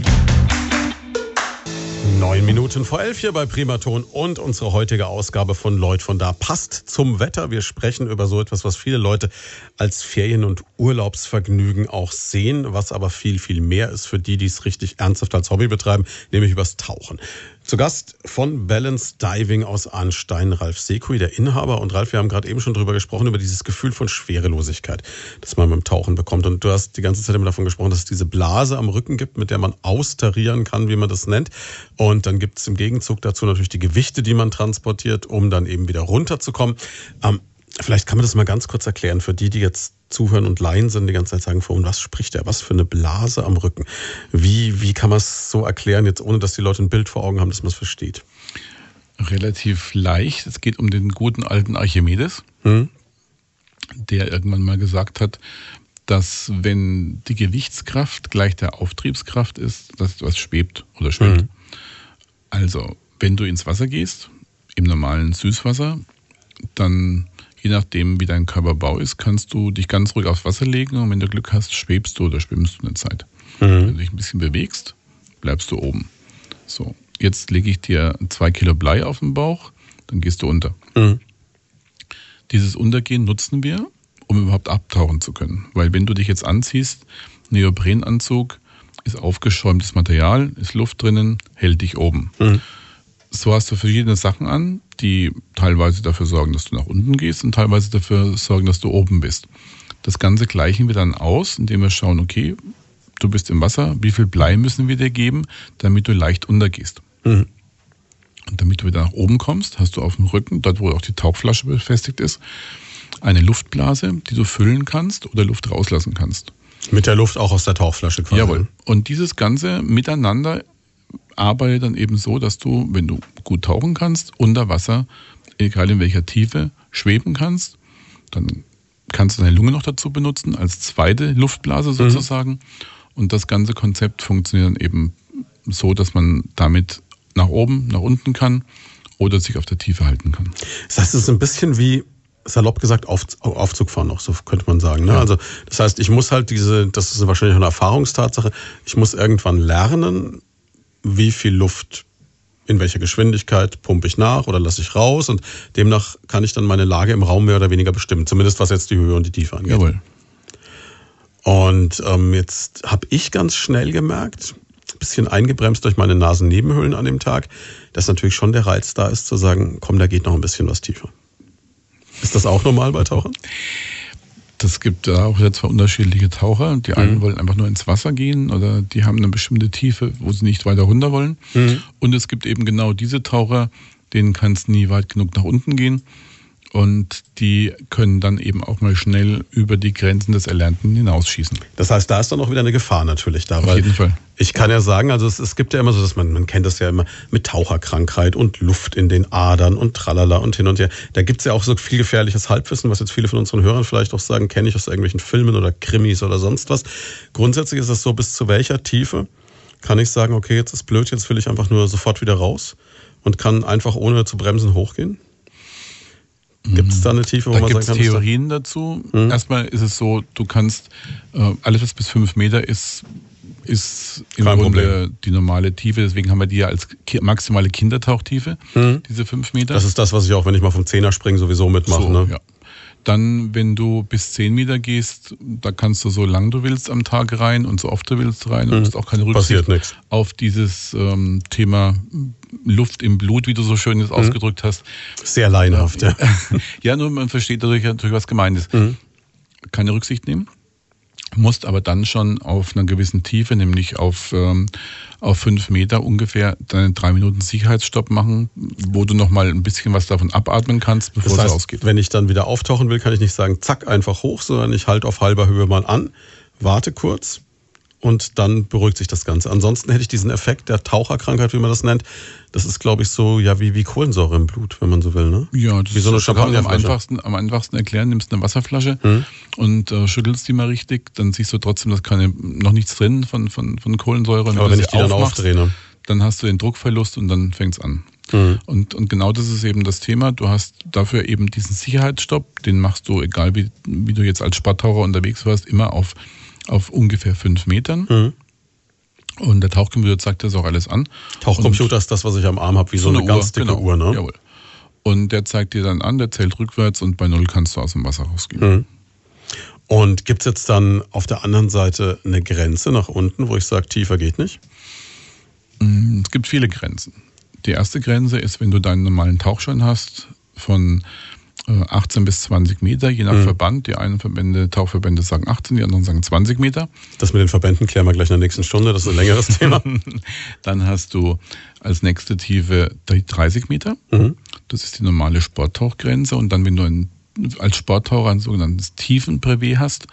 Neun Minuten vor elf hier bei Primaton und unsere heutige Ausgabe von Lloyd von da passt zum Wetter. Wir sprechen über so etwas, was viele Leute als Ferien- und Urlaubsvergnügen auch sehen, was aber viel, viel mehr ist für die, die es richtig ernsthaft als Hobby betreiben, nämlich übers Tauchen. Zu Gast von Balance Diving aus Arnstein, Ralf Sekui, der Inhaber. Und Ralf, wir haben gerade eben schon drüber gesprochen, über dieses Gefühl von Schwerelosigkeit, das man beim Tauchen bekommt. Und du hast die ganze Zeit immer davon gesprochen, dass es diese Blase am Rücken gibt, mit der man austarieren kann, wie man das nennt. Und dann gibt es im Gegenzug dazu natürlich die Gewichte, die man transportiert, um dann eben wieder runterzukommen. Ähm, vielleicht kann man das mal ganz kurz erklären für die, die jetzt zuhören und Laien sind, die ganze Zeit sagen, von was spricht er? Was für eine Blase am Rücken? Wie, wie kann man es so erklären, jetzt ohne dass die Leute ein Bild vor Augen haben, dass man es versteht? Relativ leicht. Es geht um den guten alten Archimedes, hm? der irgendwann mal gesagt hat, dass wenn die Gewichtskraft gleich der Auftriebskraft ist, dass etwas schwebt oder schwimmt. Hm. Also, wenn du ins Wasser gehst, im normalen Süßwasser, dann je nachdem, wie dein Körperbau ist, kannst du dich ganz ruhig aufs Wasser legen und wenn du Glück hast, schwebst du oder schwimmst du eine Zeit. Mhm. Wenn du dich ein bisschen bewegst, bleibst du oben. So, jetzt lege ich dir zwei Kilo Blei auf den Bauch, dann gehst du unter. Mhm. Dieses Untergehen nutzen wir, um überhaupt abtauchen zu können. Weil wenn du dich jetzt anziehst, Neoprenanzug ist aufgeschäumtes Material, ist Luft drinnen, hält dich oben. Mhm. So hast du verschiedene Sachen an, die teilweise dafür sorgen, dass du nach unten gehst und teilweise dafür sorgen, dass du oben bist. Das Ganze gleichen wir dann aus, indem wir schauen, okay, du bist im Wasser, wie viel Blei müssen wir dir geben, damit du leicht untergehst. Mhm. Und damit du wieder nach oben kommst, hast du auf dem Rücken, dort wo auch die Tauchflasche befestigt ist, eine Luftblase, die du füllen kannst oder Luft rauslassen kannst. Mit der Luft auch aus der Tauchflasche quasi. Jawohl. Und dieses Ganze miteinander arbeitet dann eben so, dass du, wenn du gut tauchen kannst, unter Wasser, egal in welcher Tiefe, schweben kannst. Dann kannst du deine Lunge noch dazu benutzen, als zweite Luftblase mhm. sozusagen. Mhm. Und das ganze Konzept funktioniert dann eben so, dass man damit nach oben, nach unten kann oder sich auf der Tiefe halten kann. Das heißt, es ist ein bisschen wie salopp gesagt auf, Aufzug fahren noch, so könnte man sagen. Ne? Ja. Also das heißt, ich muss halt diese, das ist wahrscheinlich eine Erfahrungstatsache, ich muss irgendwann lernen, wie viel Luft in welcher Geschwindigkeit pumpe ich nach oder lasse ich raus und demnach kann ich dann meine Lage im Raum mehr oder weniger bestimmen, zumindest was jetzt die Höhe und die Tiefe angeht. Jawohl. Und ähm, jetzt habe ich ganz schnell gemerkt, ein bisschen eingebremst durch meine Nasennebenhöhlen an dem Tag, dass natürlich schon der Reiz da ist zu sagen, komm, da geht noch ein bisschen was tiefer. Ist das auch normal bei Tauchern? Das gibt da auch jetzt zwei unterschiedliche Taucher. Die einen mhm. wollen einfach nur ins Wasser gehen oder die haben eine bestimmte Tiefe, wo sie nicht weiter runter wollen. Mhm. Und es gibt eben genau diese Taucher, denen kann es nie weit genug nach unten gehen. Und die können dann eben auch mal schnell über die Grenzen des Erlernten hinausschießen. Das heißt, da ist dann auch wieder eine Gefahr natürlich da. Auf jeden Fall. Ich kann ja sagen, also es, es gibt ja immer so, dass man, man kennt das ja immer mit Taucherkrankheit und Luft in den Adern und tralala und hin und her. Da gibt es ja auch so viel gefährliches Halbwissen, was jetzt viele von unseren Hörern vielleicht auch sagen, kenne ich aus irgendwelchen Filmen oder Krimis oder sonst was. Grundsätzlich ist es so, bis zu welcher Tiefe kann ich sagen, okay, jetzt ist blöd, jetzt will ich einfach nur sofort wieder raus und kann einfach ohne zu bremsen hochgehen? Gibt es da eine Tiefe, wo da man sagen kann? Theorien dazu. Mhm. Erstmal ist es so, du kannst äh, alles, was bis fünf Meter ist, ist im Kein Grunde Problem. die normale Tiefe. Deswegen haben wir die ja als maximale Kindertauchtiefe, mhm. diese fünf Meter. Das ist das, was ich auch, wenn ich mal vom Zehner springe, sowieso mitmache. So, ne? ja. Dann, wenn du bis 10 Meter gehst, da kannst du so lang du willst am Tag rein und so oft du willst rein. Und mhm. hast auch keine Rücksicht auf dieses ähm, Thema Luft im Blut, wie du so schön jetzt mhm. ausgedrückt hast. Sehr laienhaft, ja. ja, nur man versteht dadurch natürlich, was gemeint ist. Mhm. Keine Rücksicht nehmen musst aber dann schon auf einer gewissen Tiefe, nämlich auf, ähm, auf fünf Meter ungefähr, deinen drei Minuten Sicherheitsstopp machen, wo du nochmal ein bisschen was davon abatmen kannst, bevor das heißt, es ausgeht. Wenn ich dann wieder auftauchen will, kann ich nicht sagen, zack, einfach hoch, sondern ich halte auf halber Höhe mal an, warte kurz, und dann beruhigt sich das Ganze. Ansonsten hätte ich diesen Effekt der Taucherkrankheit, wie man das nennt. Das ist, glaube ich, so ja wie, wie Kohlensäure im Blut, wenn man so will. Ne? Ja, das wie so eine kann man am einfachsten, am einfachsten erklären. Nimmst eine Wasserflasche hm. und äh, schüttelst die mal richtig, dann siehst du trotzdem, dass keine noch nichts drin von, von, von Kohlensäure. Und Aber wenn ich die dann aufdrehe, ne? dann hast du den Druckverlust und dann fängt's an. Mhm. Und, und genau das ist eben das Thema. Du hast dafür eben diesen Sicherheitsstopp, den machst du, egal wie, wie du jetzt als Sporttaucher unterwegs warst, immer auf auf ungefähr fünf Metern. Mhm. Und der Tauchcomputer zeigt das auch alles an. Tauchcomputer und ist das, was ich am Arm habe, wie so, eine, eine ganz dicke genau, Uhr, ne? Jawohl. Und der zeigt dir dann an, der zählt rückwärts und bei null kannst du aus dem Wasser rausgehen. Mhm. Und gibt es jetzt dann auf der anderen Seite eine Grenze nach unten, wo ich sage, tiefer geht nicht? Mm, es gibt viele Grenzen. Die erste Grenze ist, wenn du deinen normalen Tauchschein hast von 18 äh, bis 20 Meter, je nach mhm. Verband. Die einen Verbände, Tauchverbände sagen 18, die anderen sagen 20 Meter. Das mit den Verbänden klären wir gleich in der nächsten Stunde, das ist ein längeres Thema. Dann hast du als nächste Tiefe 30 Meter. Mhm. Das ist die normale Sporttauchgrenze. Und dann, wenn du ein, als Sporttaucher ein sogenanntes Tiefenbrevet hast,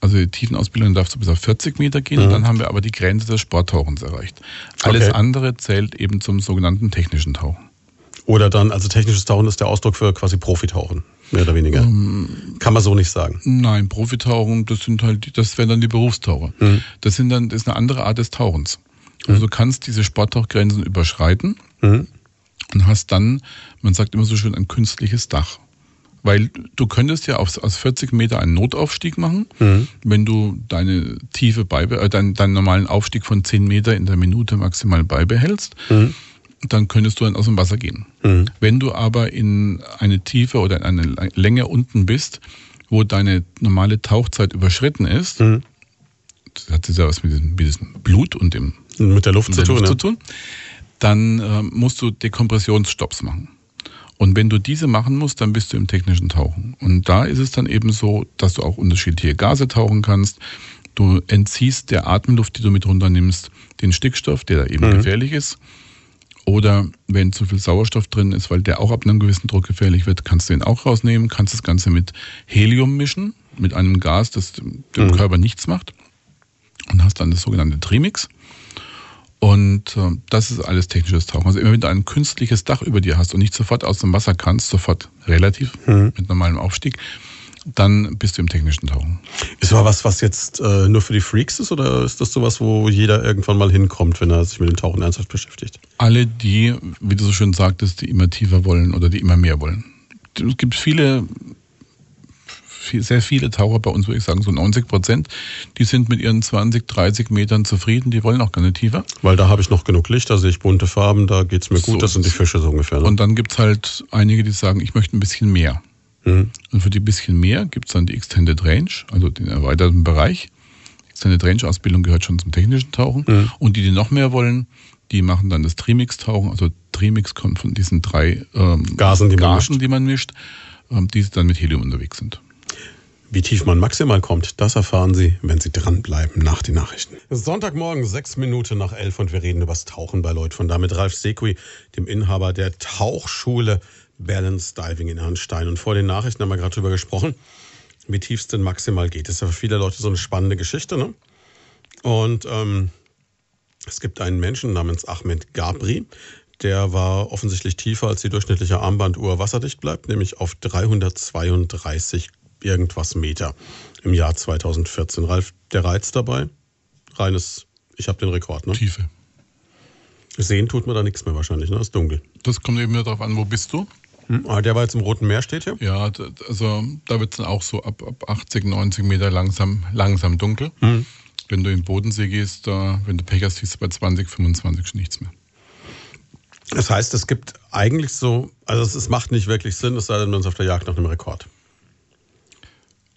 also die Tiefenausbildung darfst du bis auf 40 Meter gehen mhm. und dann haben wir aber die Grenze des Sporttauchens erreicht. Alles okay. andere zählt eben zum sogenannten technischen Tauchen. Oder dann, also technisches Tauchen ist der Ausdruck für quasi Profitauchen, mehr oder weniger. Ähm, Kann man so nicht sagen. Nein, Profitauchen, das sind halt, das wären dann die Berufstaucher. Mhm. Das sind dann, das ist eine andere Art des Tauchens. Also mhm. du kannst diese Sporttauchgrenzen überschreiten mhm. und hast dann, man sagt immer so schön, ein künstliches Dach. Weil du könntest ja aus, aus 40 Meter einen Notaufstieg machen, mhm. wenn du deine Tiefe beibe, äh, deinen, deinen normalen Aufstieg von 10 Meter in der Minute maximal beibehältst. Mhm dann könntest du dann aus dem Wasser gehen. Mhm. Wenn du aber in eine Tiefe oder in eine Länge unten bist, wo deine normale Tauchzeit überschritten ist, mhm. das hat ja was mit diesem, mit diesem, Blut und dem mit der Luft, zu, der tun, Luft ja. zu, tun, dann äh, musst du Dekompressionsstopps machen. Und wenn du diese machen musst, dann bist du im technischen Tauchen. Und da ist es dann eben so, dass du auch unterschiedliche Gase tauchen kannst. Du entziehst der Atemluft, die du mit runternimmst, den Stickstoff, der da eben mhm. gefährlich ist. Oder wenn zu viel Sauerstoff drin ist, weil der auch ab einem gewissen Druck gefährlich wird, kannst du den auch rausnehmen, kannst das Ganze mit Helium mischen, mit einem Gas, das dem mhm. Körper nichts macht. Und hast dann das sogenannte Trimix. Und äh, das ist alles technisches Tauchen. Also immer wenn du ein künstliches Dach über dir hast und nicht sofort aus dem Wasser kannst, sofort relativ mhm. mit normalem Aufstieg, dann bist du im technischen Tauchen. Ist aber was, was jetzt äh, nur für die Freaks ist oder ist das sowas, wo jeder irgendwann mal hinkommt, wenn er sich mit dem Tauchen ernsthaft beschäftigt? Alle die, wie du so schön sagtest, die immer tiefer wollen oder die immer mehr wollen. Es gibt viele sehr viele Taucher bei uns, würde ich sagen, so 90 Prozent, die sind mit ihren 20, 30 Metern zufrieden, die wollen auch nicht tiefer. Weil da habe ich noch genug Licht, da sehe ich bunte Farben, da geht es mir gut, so das sind die Fische so ungefähr. Ne? Und dann gibt es halt einige, die sagen, ich möchte ein bisschen mehr. Mhm. Und für die bisschen mehr gibt es dann die Extended Range, also den erweiterten Bereich. Extended Range Ausbildung gehört schon zum technischen Tauchen. Mhm. Und die, die noch mehr wollen, die machen dann das Trimix-Tauchen. Also Trimix kommt von diesen drei ähm, Gasen, die man, Gasen, die man mischt, ähm, die dann mit Helium unterwegs sind. Wie tief man maximal kommt, das erfahren Sie, wenn Sie dranbleiben nach den Nachrichten. Sonntagmorgen, sechs Minuten nach elf und wir reden über das Tauchen bei Leut von damit Ralf Sequi, dem Inhaber der Tauchschule Balance Diving in Hanstein. Und vor den Nachrichten haben wir gerade drüber gesprochen, wie tief es denn maximal geht. Das ist ja für viele Leute so eine spannende Geschichte. Ne? Und ähm, es gibt einen Menschen namens Ahmed Gabri, der war offensichtlich tiefer als die durchschnittliche Armbanduhr wasserdicht bleibt, nämlich auf 332 irgendwas Meter im Jahr 2014. Ralf, der Reiz dabei? Reines, ich habe den Rekord, ne? Tiefe. Sehen tut man da nichts mehr wahrscheinlich, ne? Ist dunkel. Das kommt eben darauf an, wo bist du? Hm, ah, der war jetzt im Roten Meer, steht hier? Ja, also da wird es dann auch so ab, ab 80, 90 Meter langsam, langsam dunkel. Hm. Wenn du in den Bodensee gehst, da, wenn du Pech hast, siehst du bei 20, 25 nichts mehr. Das heißt, es gibt eigentlich so, also es, es macht nicht wirklich Sinn, es sei denn, man ist auf der Jagd nach einem Rekord.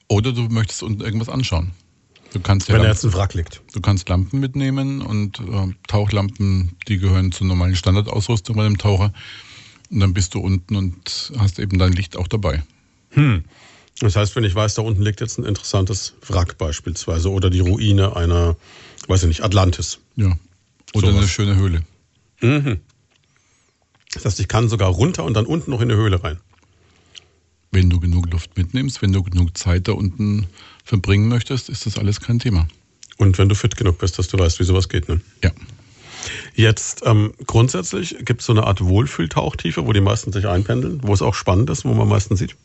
Oder du möchtest unten irgendwas anschauen. Du kannst ja Wenn Lampen, er jetzt ein Wrack liegt. Du kannst Lampen mitnehmen und äh, Tauchlampen, die gehören zur normalen Standardausrüstung bei dem Taucher. Und dann bist du unten und hast eben dein Licht auch dabei. Hm. Das heißt, wenn ich weiß, da unten liegt jetzt ein interessantes Wrack beispielsweise oder die Ruine einer, weiß ich nicht, Atlantis. Ja. Oder Sowas. eine schöne Höhle. Mhm. Das heißt, ich kann sogar runter und dann unten noch in eine Höhle rein wenn du genug Luft mitnimmst, wenn du genug Zeit da unten verbringen möchtest, ist das alles kein Thema. Und wenn du fit genug bist, dass du weißt, wie sowas geht, ne? Ja. Jetzt ähm, grundsätzlich gibt es so eine Art Wohlfühltauchtiefe, wo die meisten sich einpendeln, wo es auch spannend ist, wo man am meisten sieht.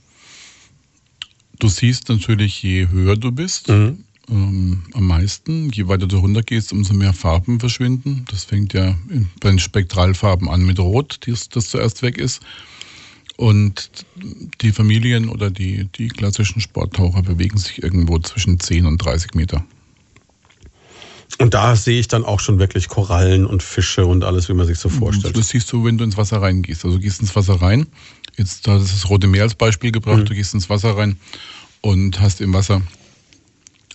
Du siehst natürlich, je höher du bist, mhm. ähm, am meisten. Je weiter du runtergehst, umso mehr Farben verschwinden. Das fängt ja bei den Spektralfarben an mit Rot, das, das zuerst weg ist. Und die Familien oder die, die klassischen Sporttaucher bewegen sich irgendwo zwischen 10 und 30 Meter. Und da sehe ich dann auch schon wirklich Korallen und Fische und alles, wie man sich so vorstellt. Das siehst du, wenn du ins Wasser reingehst. Also du gehst ins Wasser rein. Jetzt da ist das Rote Meer als Beispiel gebracht. Mhm. Du gehst ins Wasser rein und hast im Wasser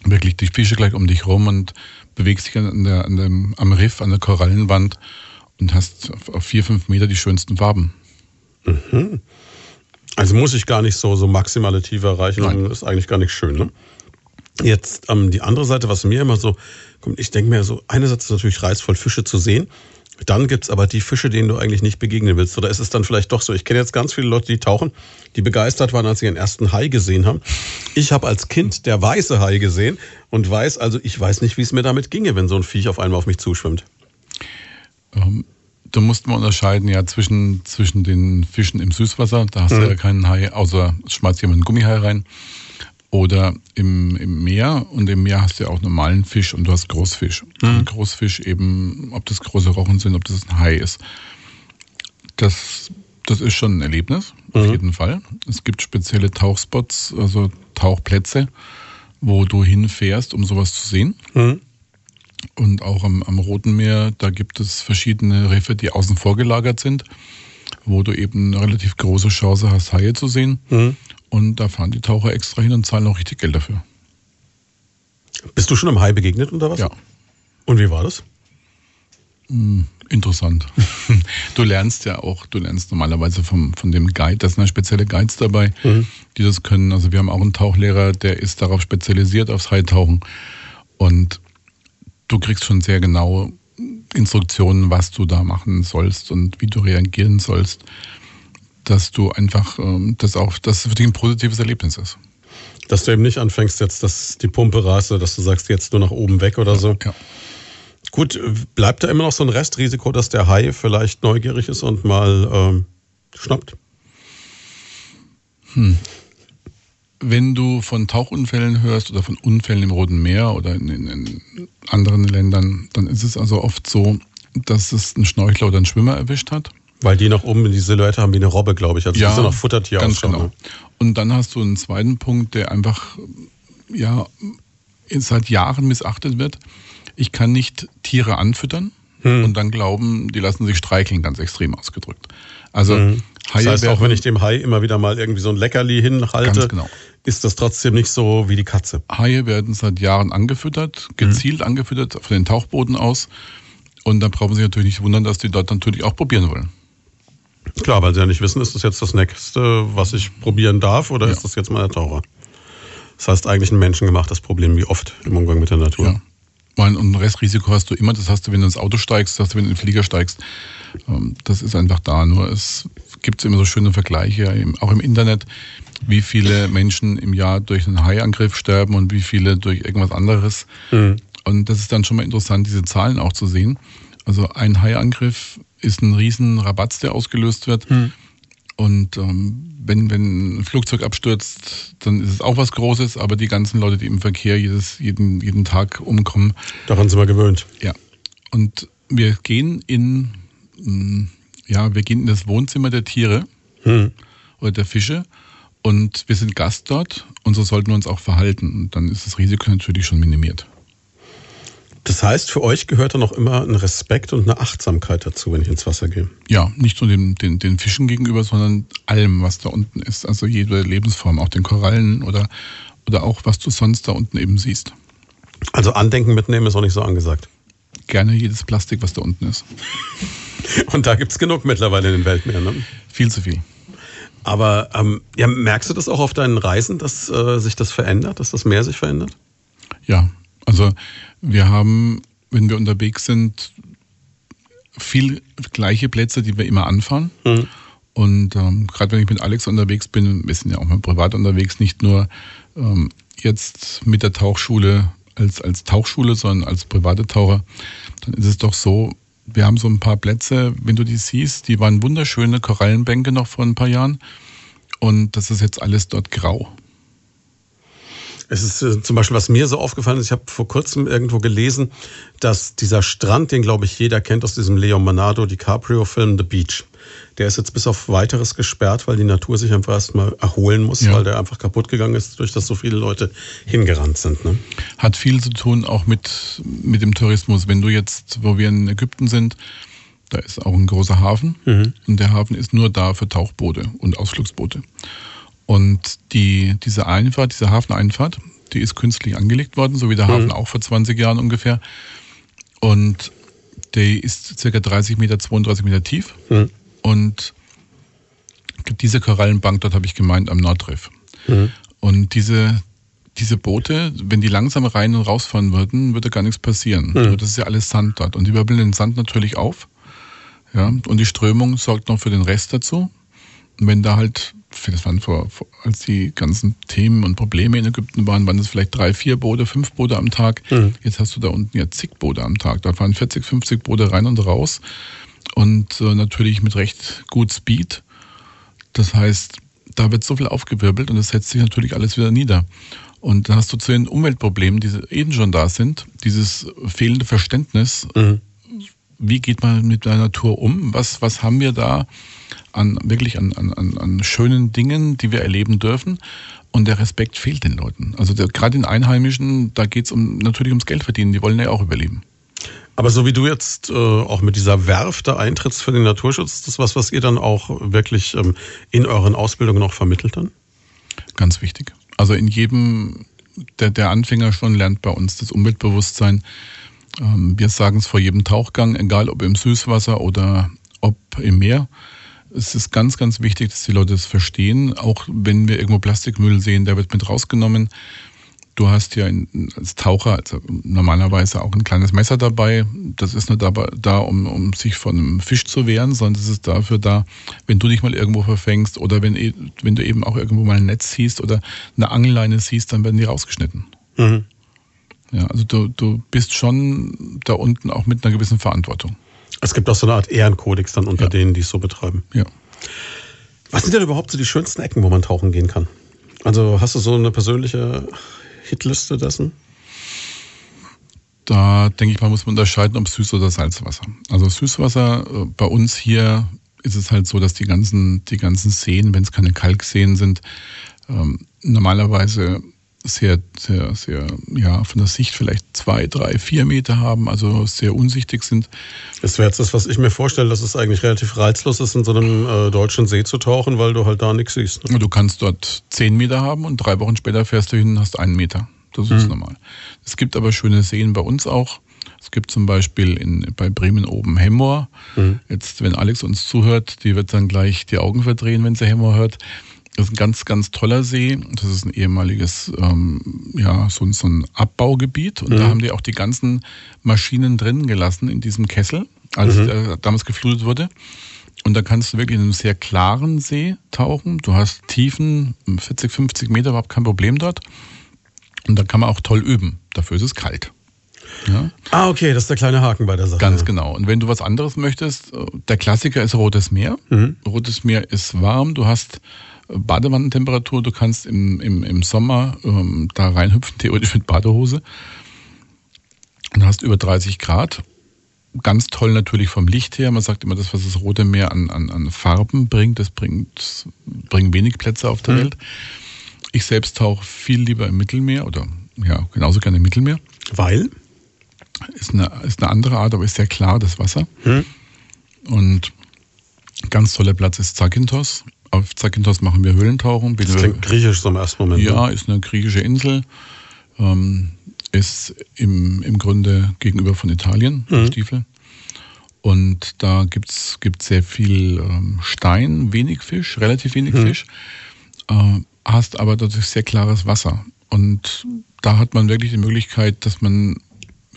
wirklich die Fische gleich um dich rum und bewegst dich an der, an dem, am Riff, an der Korallenwand und hast auf vier, fünf Meter die schönsten Farben. Mhm. Also muss ich gar nicht so, so maximale Tiefe erreichen Nein. ist eigentlich gar nicht schön. Ne? Jetzt ähm, die andere Seite, was mir immer so kommt, ich denke mir so, einerseits ist es natürlich reizvoll, Fische zu sehen. Dann gibt es aber die Fische, denen du eigentlich nicht begegnen willst. Oder ist es dann vielleicht doch so? Ich kenne jetzt ganz viele Leute, die tauchen, die begeistert waren, als sie ihren ersten Hai gesehen haben. Ich habe als Kind der weiße Hai gesehen und weiß, also ich weiß nicht, wie es mir damit ginge, wenn so ein Viech auf einmal auf mich zuschwimmt. Ähm, da musste man unterscheiden ja zwischen, zwischen den Fischen im Süßwasser, da hast mhm. du ja keinen Hai, außer es schmeißt jemand einen Gummihai rein. Oder im, im Meer und im Meer hast du ja auch normalen Fisch und du hast Großfisch. Mhm. Und Großfisch eben, ob das große Rochen sind, ob das ein Hai ist. Das, das ist schon ein Erlebnis, auf mhm. jeden Fall. Es gibt spezielle Tauchspots, also Tauchplätze, wo du hinfährst, um sowas zu sehen. Mhm. Und auch am, am Roten Meer, da gibt es verschiedene Riffe, die außen vor gelagert sind, wo du eben eine relativ große Chance hast, Haie zu sehen. Mhm. Und da fahren die Taucher extra hin und zahlen auch richtig Geld dafür. Bist du schon am Hai begegnet unter was? Ja. Und wie war das? Hm, Interessant. Du lernst ja auch, du lernst normalerweise vom, von dem Guide, da sind ja spezielle Guides dabei, mhm. die das können. Also wir haben auch einen Tauchlehrer, der ist darauf spezialisiert, aufs Haitauchen. Und du kriegst schon sehr genaue Instruktionen, was du da machen sollst und wie du reagieren sollst, dass du einfach, ähm, das auch, dass für dich ein positives Erlebnis ist. Dass du eben nicht anfängst, jetzt dass die Pumpe raste, dass du sagst, jetzt nur nach oben weg oder so. Ja. Gut, bleibt da immer noch so ein Restrisiko, dass der Hai vielleicht neugierig ist und mal ähm, schnappt? Hm. Wenn du von Tauchunfällen hörst oder von Unfällen im Roten Meer oder in, in, in anderen Ländern, dann ist es also oft so, dass es ein Schnorchler oder ein Schwimmer erwischt hat. Weil die nach oben die Silhouette haben wie eine Robbe, glaube ich. Also ja, so nach Futtertier ganz ausschauen. genau. Und dann hast du einen zweiten Punkt, der einfach ja seit Jahren missachtet wird ich kann nicht Tiere anfüttern hm. und dann glauben, die lassen sich streicheln, ganz extrem ausgedrückt. Also hm. Haie das heißt, auch wenn ich dem Hai immer wieder mal irgendwie so ein Leckerli hinhalte, genau. ist das trotzdem nicht so wie die Katze. Haie werden seit Jahren angefüttert, gezielt hm. angefüttert von den Tauchbooten aus. Und da brauchen Sie natürlich nicht wundern, dass die dort natürlich auch probieren wollen. Klar, weil sie ja nicht wissen, ist das jetzt das nächste, was ich probieren darf, oder ja. ist das jetzt mal der Taucher? Das heißt eigentlich ein menschengemachtes Problem, wie oft im Umgang mit der Natur. Ja. Und ein Restrisiko hast du immer, das hast du, wenn du ins Auto steigst, das hast du, wenn du in den Flieger steigst. Ähm, das ist einfach da. Nur es gibt immer so schöne Vergleiche, auch im Internet, wie viele Menschen im Jahr durch einen Haiangriff sterben und wie viele durch irgendwas anderes. Mhm. Und das ist dann schon mal interessant, diese Zahlen auch zu sehen. Also ein Haiangriff ist ein riesen Rabatz, der ausgelöst wird. Mhm. Und ähm, wenn, wenn ein Flugzeug abstürzt, dann ist es auch was Großes, aber die ganzen Leute, die im Verkehr jedes, jeden, jeden Tag umkommen. Daran sind wir gewöhnt. Ja. Und wir gehen in, mm, ja, wir gehen in das Wohnzimmer der Tiere hm. oder der Fische und wir sind Gast dort und so sollten wir uns auch verhalten. Und dann ist das Risiko natürlich schon minimiert. Das heißt, für euch gehört dann auch immer ein Respekt und eine Achtsamkeit dazu, wenn ich ins Wasser gehe. Ja, nicht nur den, den, den Fischen gegenüber, sondern allem, was da unten ist. Also jede Lebensform, auch den Korallen oder, oder auch, was du sonst da unten eben siehst. Also Andenken mitnehmen ist auch nicht so angesagt. Gerne jedes Plastik, was da unten ist. und da gibt es genug mittlerweile in den Weltmeeren, ne? Viel zu viel. Aber ähm, ja, merkst du das auch auf deinen Reisen, dass äh, sich das verändert, dass das Meer sich verändert? Ja, also wir haben, wenn wir unterwegs sind, viel gleiche Plätze, die wir immer anfahren. Mhm. Und ähm, gerade wenn ich mit Alex unterwegs bin, wir sind ja auch mal privat unterwegs, nicht nur ähm, jetzt mit der Tauchschule als, als Tauchschule, sondern als private Taucher, dann ist es doch so, wir haben so ein paar Plätze, wenn du die siehst, die waren wunderschöne Korallenbänke noch vor ein paar Jahren. Und das ist jetzt alles dort grau. Es ist äh, zum Beispiel, was mir so aufgefallen ist, ich habe vor kurzem irgendwo gelesen, dass dieser Strand, den glaube ich jeder kennt aus diesem Leonardo DiCaprio-Film The Beach, der ist jetzt bis auf weiteres gesperrt, weil die Natur sich einfach erstmal erholen muss, ja. weil der einfach kaputt gegangen ist, durch das so viele Leute hingerannt sind. Ne? Hat viel zu tun auch mit, mit dem Tourismus. Wenn du jetzt, wo wir in Ägypten sind, da ist auch ein großer Hafen mhm. und der Hafen ist nur da für Tauchboote und Ausflugsboote. Und die, diese Einfahrt, diese Hafeneinfahrt, die ist künstlich angelegt worden, so wie der Hafen mhm. auch vor 20 Jahren ungefähr. Und die ist circa 30 Meter, 32 Meter tief. Mhm. Und diese Korallenbank dort habe ich gemeint am Nordriff. Mhm. Und diese, diese Boote, wenn die langsam rein und rausfahren würden, würde gar nichts passieren. Mhm. Das ist ja alles Sand dort. Und die wirbeln den Sand natürlich auf. Ja, und die Strömung sorgt noch für den Rest dazu. Und wenn da halt das waren vor, vor, als die ganzen Themen und Probleme in Ägypten waren, waren es vielleicht drei, vier Boote, fünf Boote am Tag. Mhm. Jetzt hast du da unten ja zig Boote am Tag. Da fahren 40, 50 Boote rein und raus. Und äh, natürlich mit recht gut Speed. Das heißt, da wird so viel aufgewirbelt und das setzt sich natürlich alles wieder nieder. Und dann hast du zu den Umweltproblemen, die eben schon da sind, dieses fehlende Verständnis, mhm. Wie geht man mit der Natur um? Was, was haben wir da? an wirklich an, an, an schönen Dingen, die wir erleben dürfen. Und der Respekt fehlt den Leuten. Also gerade den Einheimischen, da geht es um, natürlich ums Geld verdienen. Die wollen ja auch überleben. Aber so wie du jetzt äh, auch mit dieser Werft da eintrittst für den Naturschutz, ist das was, was ihr dann auch wirklich ähm, in euren Ausbildungen auch vermittelt dann? Ganz wichtig. Also in jedem, der, der Anfänger schon lernt bei uns das Umweltbewusstsein. Ähm, wir sagen es vor jedem Tauchgang, egal ob im Süßwasser oder ob im Meer. Es ist ganz, ganz wichtig, dass die Leute das verstehen. Auch wenn wir irgendwo Plastikmüll sehen, der wird mit rausgenommen. Du hast ja als Taucher also normalerweise auch ein kleines Messer dabei. Das ist nicht dabei, da, um, um sich von einem Fisch zu wehren, sondern es ist dafür da, wenn du dich mal irgendwo verfängst oder wenn, e, wenn du eben auch irgendwo mal ein Netz siehst oder eine Angelleine siehst, dann werden die rausgeschnitten. Mhm. Ja, also du, du bist schon da unten auch mit einer gewissen Verantwortung. Es gibt auch so eine Art Ehrenkodex dann unter ja. denen, die es so betreiben. Ja. Was sind denn überhaupt so die schönsten Ecken, wo man tauchen gehen kann? Also hast du so eine persönliche Hitliste dessen? Da denke ich mal, muss man unterscheiden, ob Süß- oder Salzwasser. Also Süßwasser, äh, bei uns hier ist es halt so, dass die ganzen, die ganzen Seen, wenn es keine Kalkseen sind, ähm, normalerweise sehr, sehr, sehr, ja, von der Sicht vielleicht zwei, drei, vier Meter haben, also sehr unsichtig sind. Das wäre jetzt das, was ich mir vorstelle, dass es eigentlich relativ reizlos ist, in so einem äh, deutschen See zu tauchen, weil du halt da nichts siehst. Ne? Du kannst dort zehn Meter haben und drei Wochen später fährst du hin und hast einen Meter. Das ist mhm. normal. Es gibt aber schöne Seen bei uns auch. Es gibt zum Beispiel in, bei Bremen oben Hemmoor. Mhm. Jetzt, wenn Alex uns zuhört, die wird dann gleich die Augen verdrehen, wenn sie Hemmoor hört. Das ist ein ganz, ganz toller See. Das ist ein ehemaliges, ähm, ja, so, so ein Abbaugebiet. Und mhm. da haben die auch die ganzen Maschinen drin gelassen in diesem Kessel, als mhm. der damals geflutet wurde. Und da kannst du wirklich in einem sehr klaren See tauchen. Du hast Tiefen, 40, 50 Meter, überhaupt kein Problem dort. Und da kann man auch toll üben. Dafür ist es kalt. Ja? Ah, okay, das ist der kleine Haken bei der Sache. Ganz genau. Und wenn du was anderes möchtest, äh, der Klassiker ist Rotes Meer. Mhm. Rotes Meer ist warm. Du hast Badewannentemperatur. Du kannst im, im, im Sommer ähm, da reinhüpfen, theoretisch mit Badehose. Und hast über 30 Grad. Ganz toll natürlich vom Licht her. Man sagt immer, das, was das Rote Meer an, an, an Farben bringt, das bringt, bringt wenig Plätze auf der mhm. Welt. Ich selbst tauche viel lieber im Mittelmeer oder ja, genauso gerne im Mittelmeer. Weil? Ist eine, ist eine andere Art, aber ist sehr klar, das Wasser. Mhm. Und ganz toller Platz ist Zakynthos auf Zakynthos machen wir Höhlentauchen. Das klingt griechisch so im ersten Moment. Ja, ne? ist eine griechische Insel. Ähm, ist im, im Grunde gegenüber von Italien, mhm. Stiefel. Und da gibt's gibt sehr viel ähm, Stein, wenig Fisch, relativ wenig mhm. Fisch. Äh, hast aber dadurch sehr klares Wasser. Und da hat man wirklich die Möglichkeit, dass man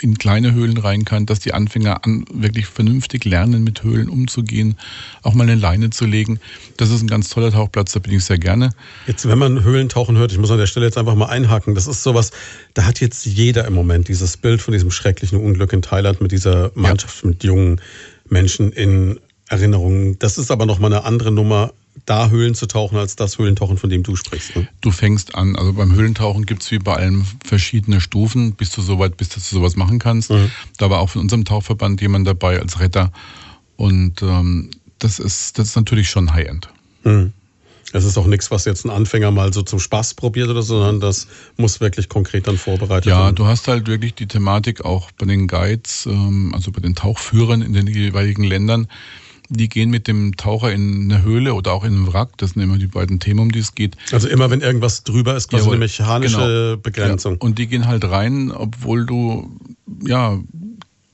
in kleine Höhlen rein kann, dass die Anfänger an, wirklich vernünftig lernen, mit Höhlen umzugehen, auch mal eine Leine zu legen. Das ist ein ganz toller Tauchplatz, da bin ich sehr gerne. Jetzt, wenn man Höhlentauchen hört, ich muss an der Stelle jetzt einfach mal einhaken, das ist sowas, da hat jetzt jeder im Moment dieses Bild von diesem schrecklichen Unglück in Thailand mit dieser Mannschaft ja. mit jungen Menschen in Erinnerung. Das ist aber nochmal eine andere Nummer da Höhlen zu tauchen, als das Höhlentauchen, von dem du sprichst. Ne? Du fängst an, also beim Höhlentauchen gibt es wie bei allem verschiedene Stufen, bis du so weit bist, dass du sowas machen kannst. Mhm. Da war auch von unserem Tauchverband jemand dabei als Retter. Und ähm, das, ist, das ist natürlich schon High-End. Mhm. Es ist auch nichts, was jetzt ein Anfänger mal so zum Spaß probiert oder so, sondern das muss wirklich konkret dann vorbereitet werden. Ja, du hast halt wirklich die Thematik auch bei den Guides, ähm, also bei den Tauchführern in den jeweiligen Ländern die gehen mit dem Taucher in eine Höhle oder auch in einen Wrack. Das sind immer die beiden Themen, um die es geht. Also immer, wenn irgendwas drüber ist, quasi Jawohl, eine mechanische genau. Begrenzung. Ja, und die gehen halt rein, obwohl du, ja,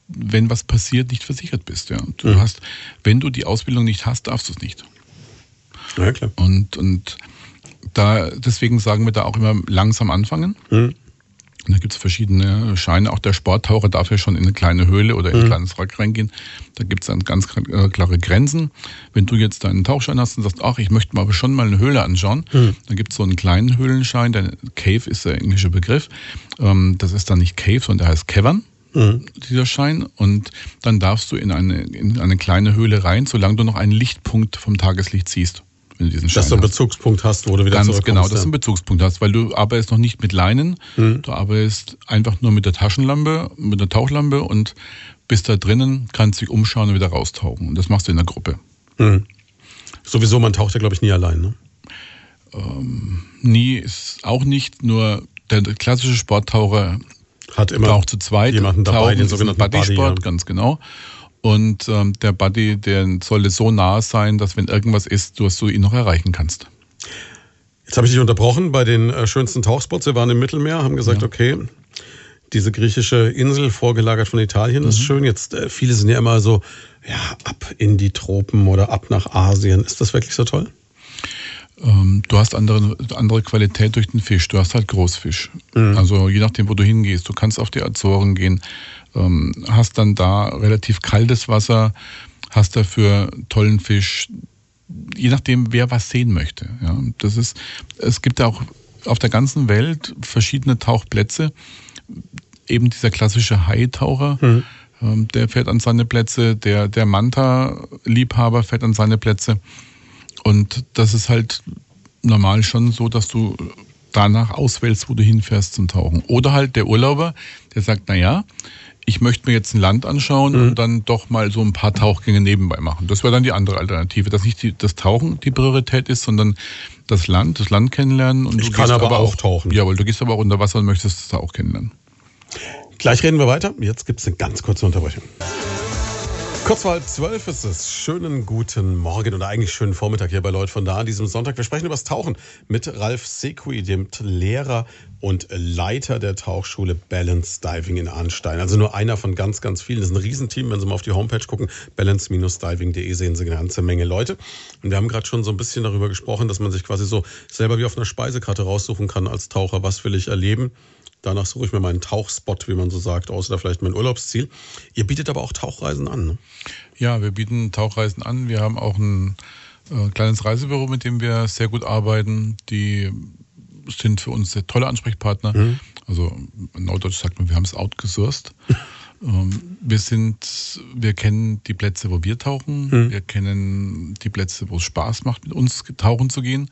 wenn was passiert, nicht versichert bist. Ja. Du mhm. hast, wenn du die Ausbildung nicht hast, darfst du es nicht. Ja, klar. Und, und da, deswegen sagen wir da auch immer langsam anfangen. Mhm. Da gibt es verschiedene Scheine. Auch der Sporttaucher darf ja schon in eine kleine Höhle oder in ein mhm. kleines Wrack reingehen. Da gibt es dann ganz äh, klare Grenzen. Wenn du jetzt deinen Tauchschein hast und sagst, ach, ich möchte mal schon mal eine Höhle anschauen, mhm. dann gibt es so einen kleinen Höhlenschein. Der Cave ist der englische Begriff. Ähm, das ist dann nicht Cave, sondern der heißt Cavern. Mhm. dieser Schein und dann darfst du in eine, in eine kleine Höhle rein, solange du noch einen Lichtpunkt vom Tageslicht siehst du diesen Schein Dass du einen. Bezugspunkt hast, wo du wieder Ganz genau, dass du einen Bezugspunkt hast, weil du arbeitest noch nicht mit Leinen, mhm. du arbeitest einfach nur mit der Taschenlampe, mit der Tauchlampe und bist da drinnen, kannst dich umschauen und wieder raustauchen. Und das machst du in der Gruppe. Mhm. Sowieso, man taucht ja, glaube ich, nie allein, ne? Ähm, nie ist auch nicht, nur der klassische Sporttaucher hat immer taucht zu zweit, jemanden dabei, den sogenannten Buddy-Sport, Buddy, ja. ganz genau. Und ähm, der Buddy, der sollte so nah sein, dass wenn irgendwas ist, du, du ihn noch erreichen kannst. Jetzt habe ich dich unterbrochen bei den äh, schönsten Tauchspots. Wir waren im Mittelmeer, haben gesagt, ja. okay, diese griechische Insel, vorgelagert von Italien, ist mhm. schön. Jetzt, äh, viele sind ja immer so, ja, ab in die Tropen oder ab nach Asien. Ist das wirklich so toll? Ähm, du hast andere, andere Qualität durch den Fisch. Du hast halt Großfisch. Mhm. Also je nachdem, wo du hingehst. Du kannst auf die Azoren gehen, ähm, hast dann da relativ kaltes Wasser, hast dafür tollen Fisch. Je nachdem, wer was sehen möchte. Ja, das ist, es gibt auch auf der ganzen Welt verschiedene Tauchplätze. Eben dieser klassische Haitaucher, mhm. ähm, der fährt an seine Plätze, der, der Manta-Liebhaber fährt an seine Plätze. Und das ist halt normal schon so, dass du danach auswählst, wo du hinfährst zum Tauchen. Oder halt der Urlauber, der sagt, na ja, ich möchte mir jetzt ein Land anschauen mhm. und dann doch mal so ein paar Tauchgänge nebenbei machen. Das wäre dann die andere Alternative, dass nicht die, das Tauchen die Priorität ist, sondern das Land, das Land kennenlernen. Und ich kann aber, aber auch tauchen. Jawohl, du gehst aber auch unter Wasser und möchtest das auch kennenlernen. Gleich reden wir weiter. Jetzt gibt es eine ganz kurze Unterbrechung. Kurz vor halb zwölf ist es. Schönen guten Morgen oder eigentlich schönen Vormittag hier bei Leute von da an diesem Sonntag. Wir sprechen über das Tauchen mit Ralf Sequi, dem Lehrer und Leiter der Tauchschule Balance Diving in Arnstein. Also nur einer von ganz, ganz vielen. Das ist ein Riesenteam. Wenn Sie mal auf die Homepage gucken, balance-diving.de sehen Sie eine ganze Menge Leute. Und wir haben gerade schon so ein bisschen darüber gesprochen, dass man sich quasi so selber wie auf einer Speisekarte raussuchen kann als Taucher, was will ich erleben Danach suche ich mir meinen Tauchspot, wie man so sagt, aus oder vielleicht mein Urlaubsziel. Ihr bietet aber auch Tauchreisen an, ne? Ja, wir bieten Tauchreisen an. Wir haben auch ein äh, kleines Reisebüro, mit dem wir sehr gut arbeiten. Die sind für uns sehr tolle Ansprechpartner. Mhm. Also in Norddeutsch sagt man, wir haben es outgesourced. ähm, wir sind, wir kennen die Plätze, wo wir tauchen. Mhm. Wir kennen die Plätze, wo es Spaß macht, mit uns tauchen zu gehen.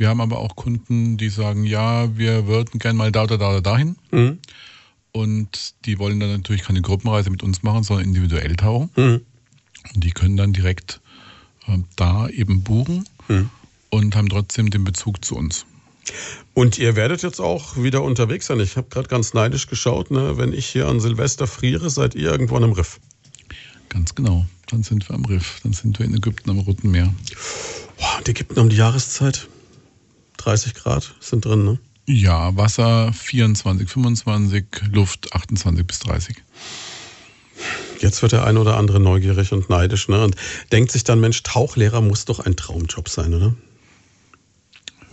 Wir haben aber auch Kunden, die sagen, ja, wir würden gerne mal da oder da oder dahin. Mhm. Und die wollen dann natürlich keine Gruppenreise mit uns machen, sondern individuell tauchen. Mhm. Und die können dann direkt äh, da eben buchen mhm. und haben trotzdem den Bezug zu uns. Und ihr werdet jetzt auch wieder unterwegs sein. Ich habe gerade ganz neidisch geschaut, ne? wenn ich hier an Silvester friere, seid ihr irgendwo am Riff. Ganz genau. Dann sind wir am Riff. Dann sind wir in Ägypten am Roten Meer. Boah, und Ägypten um die Jahreszeit? 30 Grad sind drin, ne? Ja, Wasser 24, 25, Luft 28 bis 30. Jetzt wird der eine oder andere neugierig und neidisch ne? und denkt sich dann, Mensch, Tauchlehrer muss doch ein Traumjob sein, oder?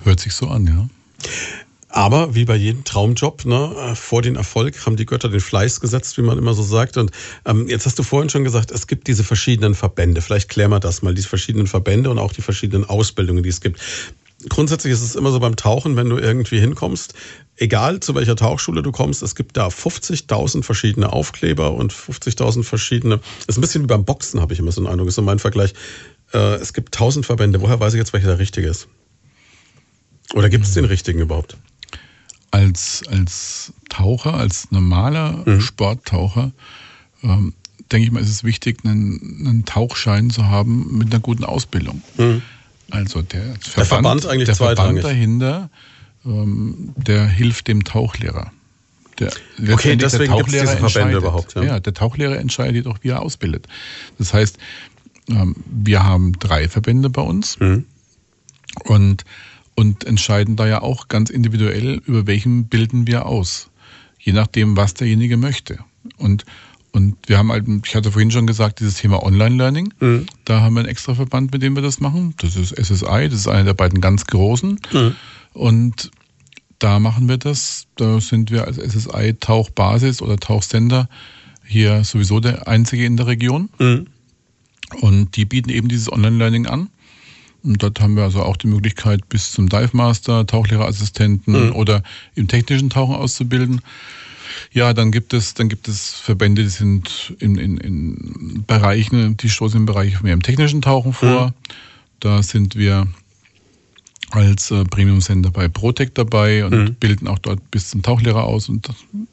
Hört sich so an, ja. Aber wie bei jedem Traumjob, ne, vor den Erfolg haben die Götter den Fleiß gesetzt, wie man immer so sagt. Und ähm, jetzt hast du vorhin schon gesagt, es gibt diese verschiedenen Verbände. Vielleicht klären wir das mal, diese verschiedenen Verbände und auch die verschiedenen Ausbildungen, die es gibt grundsätzlich ist es immer so beim Tauchen, wenn du irgendwie hinkommst, egal zu welcher Tauchschule du kommst, es gibt da 50.000 verschiedene Aufkleber und 50.000 verschiedene. ist ein bisschen wie beim Boxen, habe ich immer so einen Eindruck, ist so mein Vergleich. Äh, es gibt 1000 Verbände. Woher weiß ich jetzt, welcher der richtige ist? Oder gibt es den richtigen überhaupt? Als, als Taucher, als normaler mhm. Sporttaucher, ähm, denke ich mal, ist es wichtig, einen, einen Tauchschein zu haben mit einer guten Ausbildung. Mhm. Also der Verband, der Verband, eigentlich der Verband dahinter, ähm, der hilft dem Tauchlehrer. Der, okay, deswegen gibt es diese Verbände überhaupt. Ja. ja. der Tauchlehrer entscheidet auch, wie er ausbildet. Das heißt, ähm, wir haben drei Verbände bei uns mhm. und, und entscheiden da ja auch ganz individuell, über welchen bilden wir aus. Je nachdem, was derjenige möchte. Und und wir haben halt, ich hatte vorhin schon gesagt, dieses Thema Online-Learning. Mhm. Da haben wir einen extra Verband, mit dem wir das machen. Das ist SSI, das ist einer der beiden ganz großen. Mhm. Und da machen wir das. Da sind wir als SSI Tauchbasis oder Tauchsender hier sowieso der einzige in der Region. Mhm. Und die bieten eben dieses Online-Learning an. Und dort haben wir also auch die Möglichkeit, bis zum Dive Master, Tauchlehrerassistenten mhm. oder im technischen Tauchen auszubilden. Ja, dann gibt es, dann gibt es Verbände, die sind in, in, in Bereichen, die stoßen im Bereich mehr im technischen Tauchen vor. Mhm. Da sind wir als äh, Premium-Sender bei Protec dabei und mhm. bilden auch dort bis zum Tauchlehrer aus. Und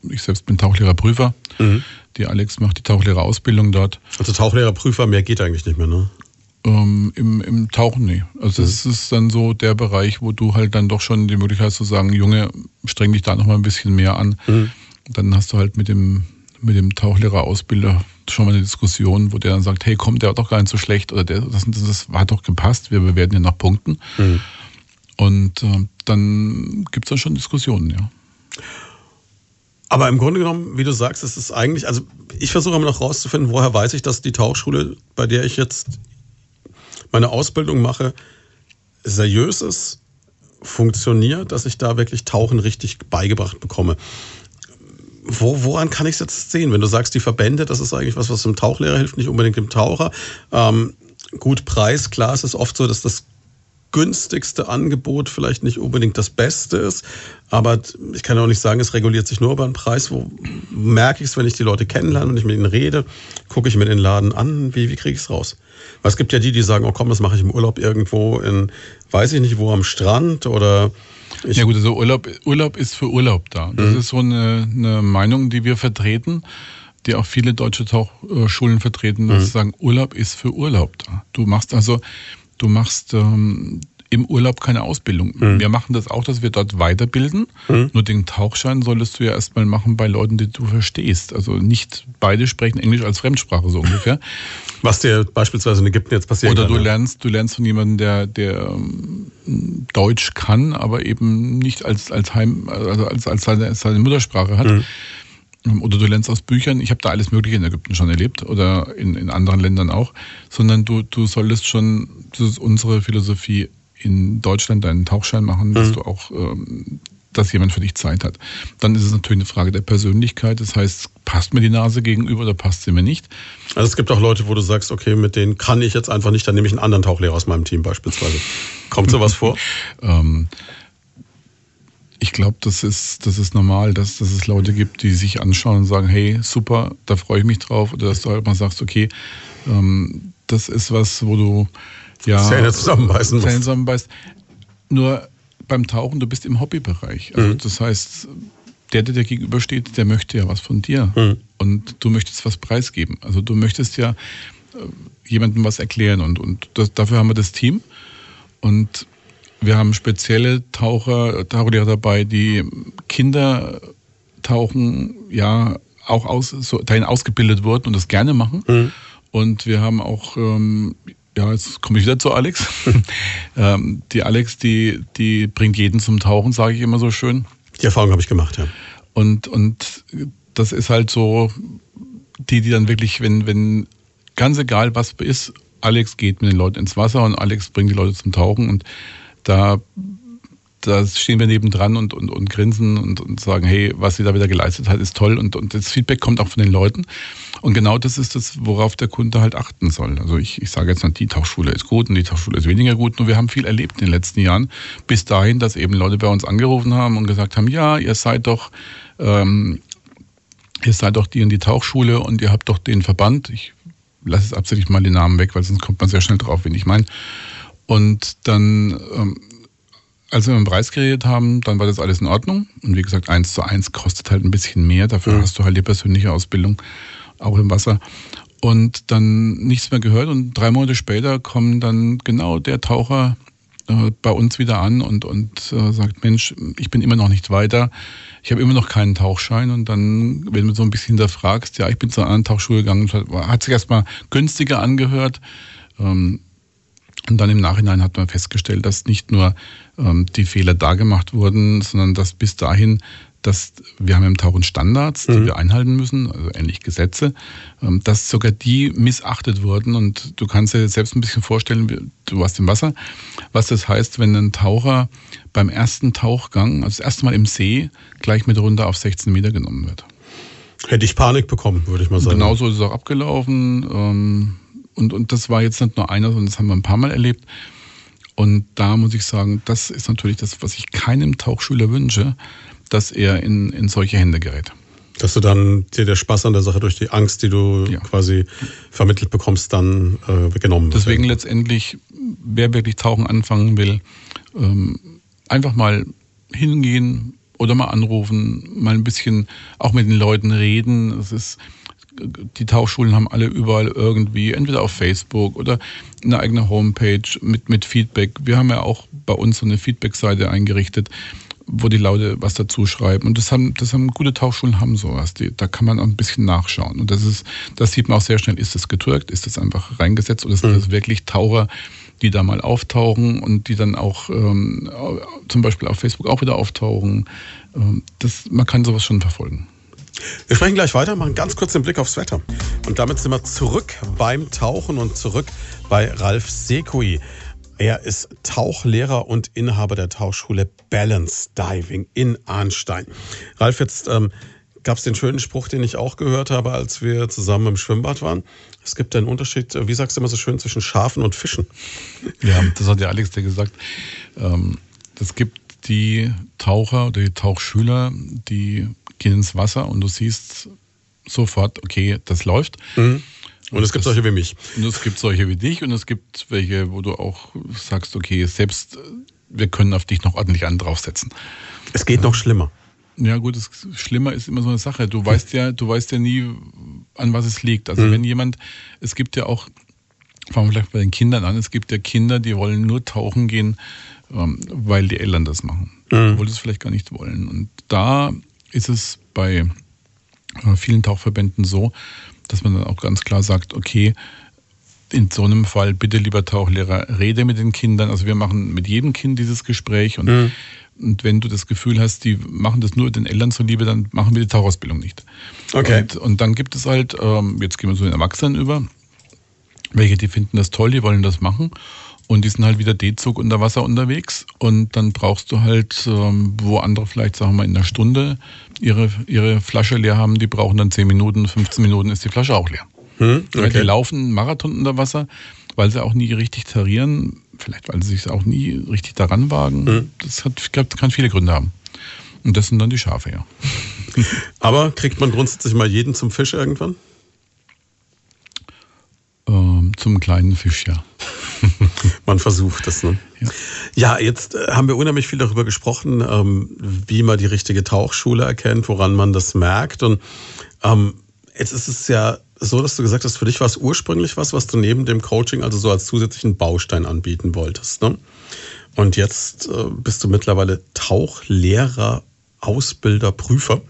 ich selbst bin Tauchlehrerprüfer. Mhm. Die Alex macht die Tauchlehrerausbildung dort. Also Tauchlehrerprüfer, mehr geht eigentlich nicht mehr, ne? Ähm, im, Im Tauchen, nee. Also mhm. das ist dann so der Bereich, wo du halt dann doch schon die Möglichkeit hast zu sagen, Junge, streng dich da noch mal ein bisschen mehr an. Mhm dann hast du halt mit dem, mit dem Tauchlehrer-Ausbilder schon mal eine Diskussion, wo der dann sagt, hey komm, der war doch gar nicht so schlecht oder der, das, das hat doch gepasst, wir bewerten ja nach Punkten. Mhm. Und äh, dann gibt es dann schon Diskussionen, ja. Aber im Grunde genommen, wie du sagst, ist es eigentlich, also ich versuche immer noch rauszufinden, woher weiß ich, dass die Tauchschule, bei der ich jetzt meine Ausbildung mache, seriös ist, funktioniert, dass ich da wirklich Tauchen richtig beigebracht bekomme. Wo, woran kann ich es jetzt sehen? Wenn du sagst, die Verbände, das ist eigentlich was, was dem Tauchlehrer hilft, nicht unbedingt dem Taucher. Ähm, gut, Preis, klar, es ist oft so, dass das günstigste Angebot vielleicht nicht unbedingt das Beste ist. Aber ich kann auch nicht sagen, es reguliert sich nur über den Preis. Wo merke ich es, wenn ich die Leute kennenlerne und ich mit ihnen rede, gucke ich mir den Laden an, wie, wie kriege ich es raus? Weil es gibt ja die, die sagen, oh komm, das mache ich im Urlaub irgendwo in, weiß ich nicht wo, am Strand oder ja gut, also Urlaub, Urlaub ist für Urlaub da. Das mhm. ist so eine, eine Meinung, die wir vertreten die auch viele deutsche Tauchschulen vertreten, dass mhm. sie sagen, Urlaub ist für Urlaub da. Du machst also du machst ähm, im Urlaub keine Ausbildung. Mhm. Wir machen das auch, dass wir dort weiterbilden. Mhm. Nur den Tauchschein solltest du ja erstmal machen bei Leuten, die du verstehst. Also nicht beide sprechen Englisch als Fremdsprache so ungefähr. Was dir beispielsweise in Ägypten jetzt passiert. Oder du lernst, du lernst von jemandem, der, der ähm, Deutsch kann, aber eben nicht als, als Heim, also als, als seine, seine Muttersprache hat. Mhm. Oder du lernst aus Büchern, ich habe da alles Mögliche in Ägypten schon erlebt oder in, in anderen Ländern auch, sondern du, du solltest schon, das ist unsere Philosophie, in Deutschland deinen Tauchschein machen, dass mhm. du auch, ähm, dass jemand für dich Zeit hat. Dann ist es natürlich eine Frage der Persönlichkeit. Das heißt, passt mir die Nase gegenüber oder passt sie mir nicht? Also es gibt auch Leute, wo du sagst, okay, mit denen kann ich jetzt einfach nicht, dann nehme ich einen anderen Tauchlehrer aus meinem Team beispielsweise. Kommt sowas vor? ähm, ich glaube, das ist, das ist normal, dass, dass es Leute gibt, die sich anschauen und sagen, hey, super, da freue ich mich drauf. Oder dass du halt mal sagst, okay, ähm, das ist was, wo du ja, Zähne zusammenbeißen Zähne zusammenbeißt. Nur beim Tauchen, du bist im Hobbybereich. Also mhm. das heißt, der, der dir gegenübersteht, der möchte ja was von dir. Mhm. Und du möchtest was preisgeben. Also du möchtest ja äh, jemandem was erklären. Und, und das, dafür haben wir das Team. Und wir haben spezielle Taucher, Tauchlehrer dabei, die Kinder tauchen, ja, auch aus, so, dahin ausgebildet wurden und das gerne machen. Mhm. Und wir haben auch, ähm, ja, jetzt komme ich wieder zu Alex. ähm, die Alex, die, die bringt jeden zum Tauchen, sage ich immer so schön. Die Erfahrung habe ich gemacht, ja. Und, und das ist halt so, die, die dann wirklich, wenn, wenn, ganz egal was ist, Alex geht mit den Leuten ins Wasser und Alex bringt die Leute zum Tauchen und da, da stehen wir nebendran und, und, und grinsen und, und sagen, hey, was sie da wieder geleistet hat, ist toll. Und, und das Feedback kommt auch von den Leuten. Und genau das ist das, worauf der Kunde halt achten soll. Also ich, ich sage jetzt nicht, die Tauchschule ist gut und die Tauchschule ist weniger gut. Nur wir haben viel erlebt in den letzten Jahren. Bis dahin, dass eben Leute bei uns angerufen haben und gesagt haben, ja, ihr seid doch, ähm, ihr seid doch die in die Tauchschule und ihr habt doch den Verband. Ich lasse jetzt absichtlich mal den Namen weg, weil sonst kommt man sehr schnell drauf, wen ich meine. Und dann, ähm, als wir dem Preis geredet haben, dann war das alles in Ordnung. Und wie gesagt, eins zu eins kostet halt ein bisschen mehr. Dafür mhm. hast du halt die persönliche Ausbildung, auch im Wasser. Und dann nichts mehr gehört. Und drei Monate später kommen dann genau der Taucher äh, bei uns wieder an und, und äh, sagt, Mensch, ich bin immer noch nicht weiter. Ich habe immer noch keinen Tauchschein. Und dann, wenn du so ein bisschen hinterfragst, ja, ich bin zu einer anderen Tauchschule gegangen, hat sich erstmal günstiger angehört. Ähm, und dann im Nachhinein hat man festgestellt, dass nicht nur ähm, die Fehler da gemacht wurden, sondern dass bis dahin, dass wir haben im Tauchen Standards, die mhm. wir einhalten müssen, also ähnlich Gesetze, ähm, dass sogar die missachtet wurden. Und du kannst dir selbst ein bisschen vorstellen, du warst im Wasser, was das heißt, wenn ein Taucher beim ersten Tauchgang, also das erste Mal im See, gleich mit runter auf 16 Meter genommen wird. Hätte ich Panik bekommen, würde ich mal sagen. Genauso ist es auch abgelaufen. Ähm, und, und das war jetzt nicht nur einer, sondern das haben wir ein paar Mal erlebt. Und da muss ich sagen, das ist natürlich das, was ich keinem Tauchschüler wünsche, dass er in, in solche Hände gerät. Dass du dann dir der Spaß an der Sache durch die Angst, die du ja. quasi vermittelt bekommst, dann äh, genommen wird. Deswegen letztendlich, wer wirklich Tauchen anfangen will, ähm, einfach mal hingehen oder mal anrufen, mal ein bisschen auch mit den Leuten reden. Es ist die Tauchschulen haben alle überall irgendwie, entweder auf Facebook oder eine eigene Homepage mit, mit Feedback. Wir haben ja auch bei uns so eine Feedback-Seite eingerichtet, wo die Leute was dazu schreiben. Und das haben, das haben gute Tauchschulen haben sowas. Die, da kann man auch ein bisschen nachschauen. Und das ist, das sieht man auch sehr schnell. Ist das getürkt? Ist das einfach reingesetzt? Oder sind mhm. das wirklich Taucher, die da mal auftauchen und die dann auch ähm, zum Beispiel auf Facebook auch wieder auftauchen? Ähm, das, man kann sowas schon verfolgen. Wir sprechen gleich weiter, machen ganz kurz den Blick aufs Wetter. Und damit sind wir zurück beim Tauchen und zurück bei Ralf Sekui. Er ist Tauchlehrer und Inhaber der Tauchschule Balance Diving in Arnstein. Ralf, jetzt ähm, gab es den schönen Spruch, den ich auch gehört habe, als wir zusammen im Schwimmbad waren. Es gibt einen Unterschied, äh, wie sagst du immer so schön, zwischen Schafen und Fischen. Ja, das hat ja Alex dir gesagt. Ähm, es gibt die Taucher oder die Tauchschüler, die gehen ins Wasser und du siehst sofort, okay, das läuft. Mhm. Und, es gibt das, solche wie mich. Und es gibt solche wie dich und es gibt welche, wo du auch sagst, okay, selbst wir können auf dich noch ordentlich einen draufsetzen. Es geht noch schlimmer. Ja gut, das Schlimmer ist immer so eine Sache. Du weißt ja, du weißt ja nie, an was es liegt. Also mhm. wenn jemand, es gibt ja auch, fangen wir vielleicht bei den Kindern an, es gibt ja Kinder, die wollen nur tauchen gehen, ähm, weil die Eltern das machen. Mhm. Obwohl das vielleicht gar nicht wollen. Und da ist es bei äh, vielen Tauchverbänden so, dass man dann auch ganz klar sagt, okay, in so einem Fall bitte lieber Tauchlehrer, rede mit den Kindern. Also wir machen mit jedem Kind dieses Gespräch und, mhm. und wenn du das Gefühl hast, die machen das nur den Eltern zuliebe, dann machen wir die Tauchausbildung nicht. Okay. Und, und dann gibt es halt, ähm, jetzt gehen wir zu den Erwachsenen über, welche die finden das toll, die wollen das machen. Und die sind halt wieder D-Zug unter Wasser unterwegs. Und dann brauchst du halt, ähm, wo andere vielleicht, sagen wir mal, in einer Stunde ihre, ihre Flasche leer haben, die brauchen dann 10 Minuten, 15 Minuten ist die Flasche auch leer. Hm, okay. Die laufen Marathon unter Wasser, weil sie auch nie richtig tarieren, vielleicht weil sie sich auch nie richtig daran wagen. Hm. Das hat, kann viele Gründe haben. Und das sind dann die Schafe, ja. Aber kriegt man grundsätzlich mal jeden zum Fisch irgendwann? Ähm, zum kleinen Fisch, ja. man versucht es. Ne? Ja. ja. jetzt äh, haben wir unheimlich viel darüber gesprochen, ähm, wie man die richtige Tauchschule erkennt, woran man das merkt. Und ähm, jetzt ist es ja so, dass du gesagt hast, für dich war es ursprünglich was, was du neben dem Coaching also so als zusätzlichen Baustein anbieten wolltest. Ne? Und jetzt äh, bist du mittlerweile Tauchlehrer, Ausbilder, Prüfer.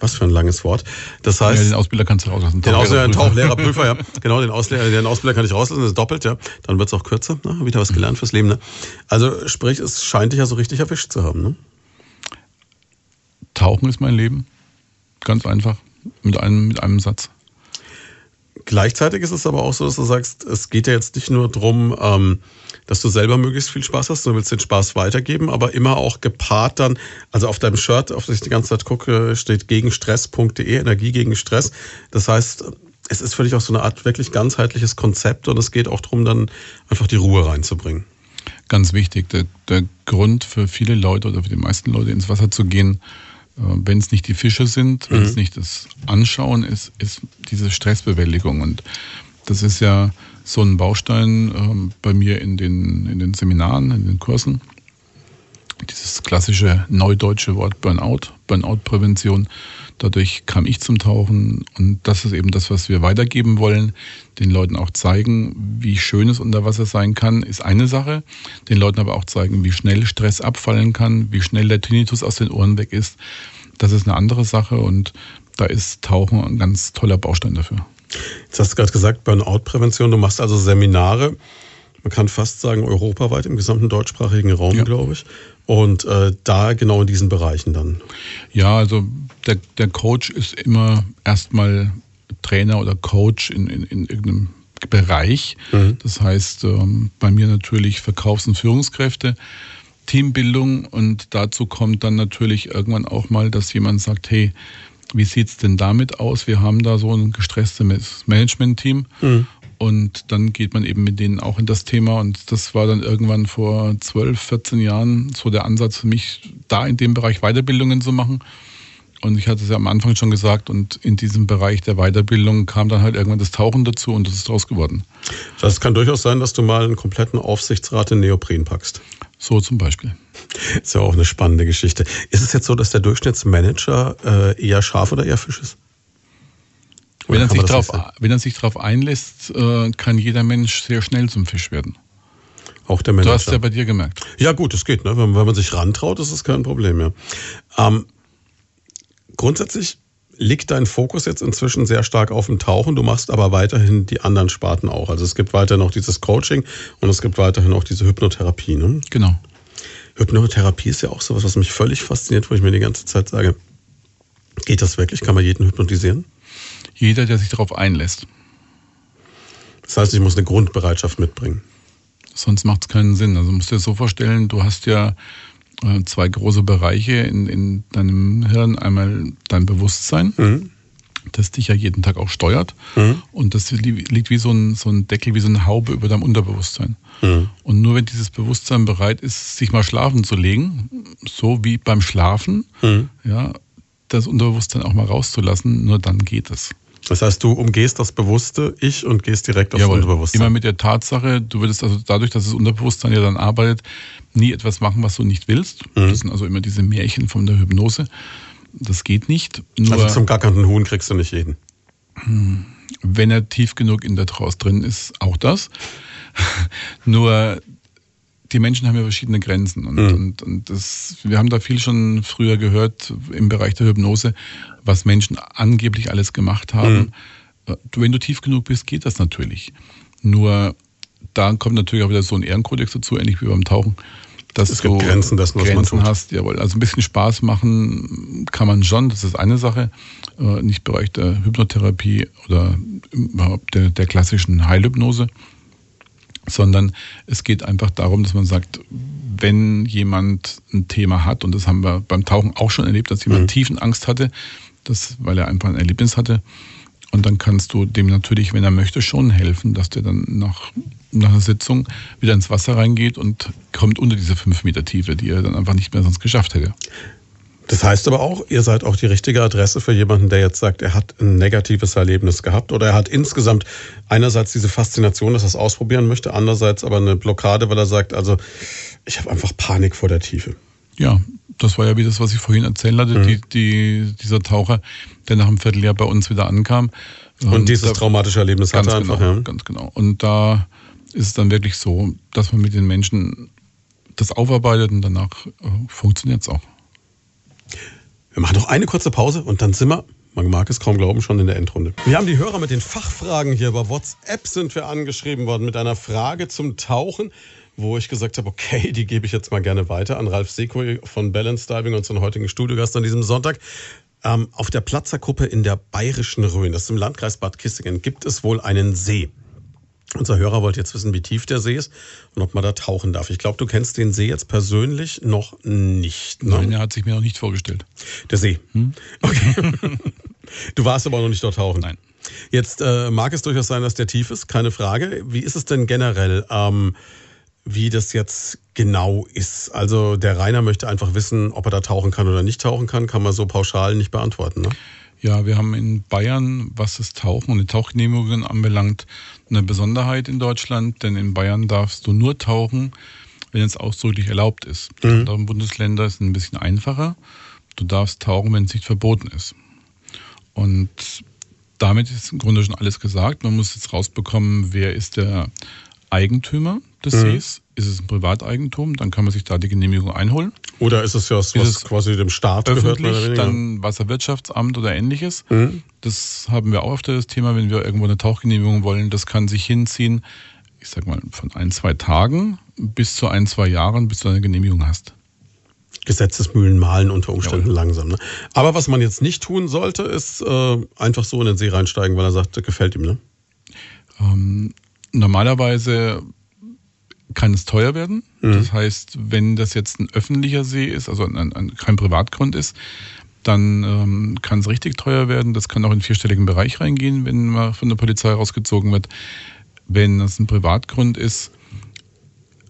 Was für ein langes Wort. Das heißt. Ja, den Ausbilder kannst du rauslassen. Den Ausbilder, Tauchlehrer, Prüfer, ja. Genau, den, Ausbilder, den Ausbilder kann ich rauslassen, das ist doppelt, ja. Dann wird es auch kürzer. Na, wieder was gelernt fürs Leben, ne? Also, sprich, es scheint dich ja so richtig erwischt zu haben, ne? Tauchen ist mein Leben. Ganz einfach. Mit einem, mit einem Satz. Gleichzeitig ist es aber auch so, dass du sagst, es geht ja jetzt nicht nur darum, ähm, dass du selber möglichst viel Spaß hast, du willst den Spaß weitergeben, aber immer auch gepaart dann, also auf deinem Shirt, auf das ich die ganze Zeit gucke, steht gegenstress.de, Energie gegen Stress. Das heißt, es ist für dich auch so eine Art wirklich ganzheitliches Konzept und es geht auch darum, dann einfach die Ruhe reinzubringen. Ganz wichtig, der, der Grund für viele Leute oder für die meisten Leute ins Wasser zu gehen, äh, wenn es nicht die Fische sind, wenn es mhm. nicht das Anschauen ist, ist diese Stressbewältigung. Und das ist ja so ein Baustein ähm, bei mir in den, in den Seminaren, in den Kursen. Dieses klassische neudeutsche Wort Burnout, Burnout-Prävention. Dadurch kam ich zum Tauchen und das ist eben das, was wir weitergeben wollen. Den Leuten auch zeigen, wie schön es unter Wasser sein kann, ist eine Sache. Den Leuten aber auch zeigen, wie schnell Stress abfallen kann, wie schnell der Tinnitus aus den Ohren weg ist. Das ist eine andere Sache und da ist Tauchen ein ganz toller Baustein dafür. Jetzt hast du gerade gesagt, Burnout-Prävention. Du machst also Seminare, man kann fast sagen europaweit im gesamten deutschsprachigen Raum, ja. glaube ich. Und äh, da genau in diesen Bereichen dann. Ja, also der, der Coach ist immer erstmal Trainer oder Coach in, in, in irgendeinem Bereich. Mhm. Das heißt, ähm, bei mir natürlich Verkaufs- und Führungskräfte. Teambildung und dazu kommt dann natürlich irgendwann auch mal, dass jemand sagt, hey, wie sieht es denn damit aus? Wir haben da so ein gestresstes Management-Team. Mhm. Und dann geht man eben mit denen auch in das Thema. Und das war dann irgendwann vor 12, 14 Jahren so der Ansatz für mich, da in dem Bereich Weiterbildungen zu machen. Und ich hatte es ja am Anfang schon gesagt, und in diesem Bereich der Weiterbildung kam dann halt irgendwann das Tauchen dazu und das ist draus geworden. Das kann durchaus sein, dass du mal einen kompletten Aufsichtsrat in Neopren packst. So zum Beispiel. Ist ja auch eine spannende Geschichte. Ist es jetzt so, dass der Durchschnittsmanager äh, eher Schaf oder eher Fisch ist? wenn er, sich drauf, wenn er sich darauf einlässt, äh, kann jeder Mensch sehr schnell zum Fisch werden. Auch der Manager. Du hast ja bei dir gemerkt. Ja gut, es geht. Ne? Wenn, wenn, man sich rantraut, ist es kein Problem mehr. Ähm, grundsätzlich liegt dein Fokus jetzt inzwischen sehr stark auf dem Tauchen. Du machst aber weiterhin die anderen Sparten auch. Also es gibt weiterhin noch dieses Coaching und es gibt weiterhin auch diese Hypnotherapie. Ne? Genau. Hypnotherapie ist ja auch sowas, was mich völlig fasziniert, wo ich mir die ganze Zeit sage, Geht das wirklich? Kann man jeden hypnotisieren? Jeder, der sich darauf einlässt. Das heißt, ich muss eine Grundbereitschaft mitbringen. Sonst macht es keinen Sinn. Also musst du dir so vorstellen, du hast ja zwei große Bereiche in, in deinem Hirn. Einmal dein Bewusstsein, mhm. das dich ja jeden Tag auch steuert. Mhm. Und das liegt wie so ein, so ein Deckel, wie so eine Haube über deinem Unterbewusstsein. Mhm. Und nur wenn dieses Bewusstsein bereit ist, sich mal schlafen zu legen, so wie beim Schlafen, mhm. ja, das Unterbewusstsein auch mal rauszulassen, nur dann geht es. Das heißt, du umgehst das bewusste Ich und gehst direkt aufs Jawohl. Unterbewusstsein. Immer mit der Tatsache, du würdest also dadurch, dass das Unterbewusstsein ja dann arbeitet, nie etwas machen, was du nicht willst. Mhm. Das sind also immer diese Märchen von der Hypnose. Das geht nicht. Nur also zum gackernden Huhn kriegst du nicht jeden. Wenn er tief genug in der Traus drin ist, auch das. Nur die Menschen haben ja verschiedene Grenzen und, mhm. und, und das, wir haben da viel schon früher gehört im Bereich der Hypnose, was Menschen angeblich alles gemacht haben. Mhm. Wenn du tief genug bist, geht das natürlich. Nur da kommt natürlich auch wieder so ein Ehrenkodex dazu, ähnlich wie beim Tauchen. Dass es gibt du Grenzen, das, was Grenzen man tut. hast, jawohl. Also ein bisschen Spaß machen kann man schon, das ist eine Sache. Äh, nicht im Bereich der Hypnotherapie oder überhaupt der, der klassischen Heilhypnose sondern es geht einfach darum, dass man sagt, wenn jemand ein Thema hat, und das haben wir beim Tauchen auch schon erlebt, dass jemand mhm. tiefen Angst hatte, das, weil er einfach ein Erlebnis hatte, und dann kannst du dem natürlich, wenn er möchte, schon helfen, dass der dann nach, nach einer Sitzung wieder ins Wasser reingeht und kommt unter diese fünf Meter Tiefe, die er dann einfach nicht mehr sonst geschafft hätte. Das heißt aber auch, ihr seid auch die richtige Adresse für jemanden, der jetzt sagt, er hat ein negatives Erlebnis gehabt oder er hat insgesamt einerseits diese Faszination, dass er es ausprobieren möchte, andererseits aber eine Blockade, weil er sagt, also ich habe einfach Panik vor der Tiefe. Ja, das war ja wie das, was ich vorhin erzählt hatte, mhm. die, die, dieser Taucher, der nach einem Vierteljahr bei uns wieder ankam. Und, und dieses traumatische Erlebnis hatte genau, einfach. Ja. Ganz genau. Und da ist es dann wirklich so, dass man mit den Menschen das aufarbeitet und danach äh, funktioniert es auch. Wir machen noch eine kurze Pause und dann sind wir, man mag es kaum glauben, schon in der Endrunde. Wir haben die Hörer mit den Fachfragen hier. Bei WhatsApp sind wir angeschrieben worden mit einer Frage zum Tauchen, wo ich gesagt habe, okay, die gebe ich jetzt mal gerne weiter an Ralf Seko von Balance Diving, unseren heutigen Studiogast an diesem Sonntag. Ähm, auf der Platzerkuppe in der Bayerischen Rhön, das ist im Landkreis Bad Kissingen, gibt es wohl einen See. Unser Hörer wollte jetzt wissen, wie tief der See ist und ob man da tauchen darf. Ich glaube, du kennst den See jetzt persönlich noch nicht. Ne? Nein, er hat sich mir noch nicht vorgestellt. Der See. Hm? Okay. du warst aber noch nicht dort tauchen. Nein. Jetzt äh, mag es durchaus sein, dass der tief ist, keine Frage. Wie ist es denn generell, ähm, wie das jetzt genau ist? Also der Rainer möchte einfach wissen, ob er da tauchen kann oder nicht tauchen kann, kann man so pauschal nicht beantworten. Ne? Ja, wir haben in Bayern, was das Tauchen und die Tauchgenehmigungen anbelangt, eine Besonderheit in Deutschland, denn in Bayern darfst du nur tauchen, wenn es ausdrücklich erlaubt ist. Mhm. anderen Bundesländer sind ein bisschen einfacher. Du darfst tauchen, wenn es nicht verboten ist. Und damit ist im Grunde schon alles gesagt. Man muss jetzt rausbekommen, wer ist der Eigentümer des mhm. Sees. Ist es ein Privateigentum, dann kann man sich da die Genehmigung einholen. Oder ist es ja was, was quasi dem Staat öffentlich, gehört? Dann Wasserwirtschaftsamt oder ähnliches. Mhm. Das haben wir auch öfter das Thema, wenn wir irgendwo eine Tauchgenehmigung wollen. Das kann sich hinziehen, ich sag mal, von ein, zwei Tagen bis zu ein, zwei Jahren, bis du eine Genehmigung hast. Gesetzesmühlen malen unter Umständen ja. langsam. Ne? Aber was man jetzt nicht tun sollte, ist äh, einfach so in den See reinsteigen, weil er sagt, das gefällt ihm. Ne? Ähm, normalerweise kann es teuer werden. Mhm. Das heißt, wenn das jetzt ein öffentlicher See ist, also ein, ein, kein Privatgrund ist, dann ähm, kann es richtig teuer werden. Das kann auch in den vierstelligen Bereich reingehen, wenn man von der Polizei rausgezogen wird. Wenn es ein Privatgrund ist,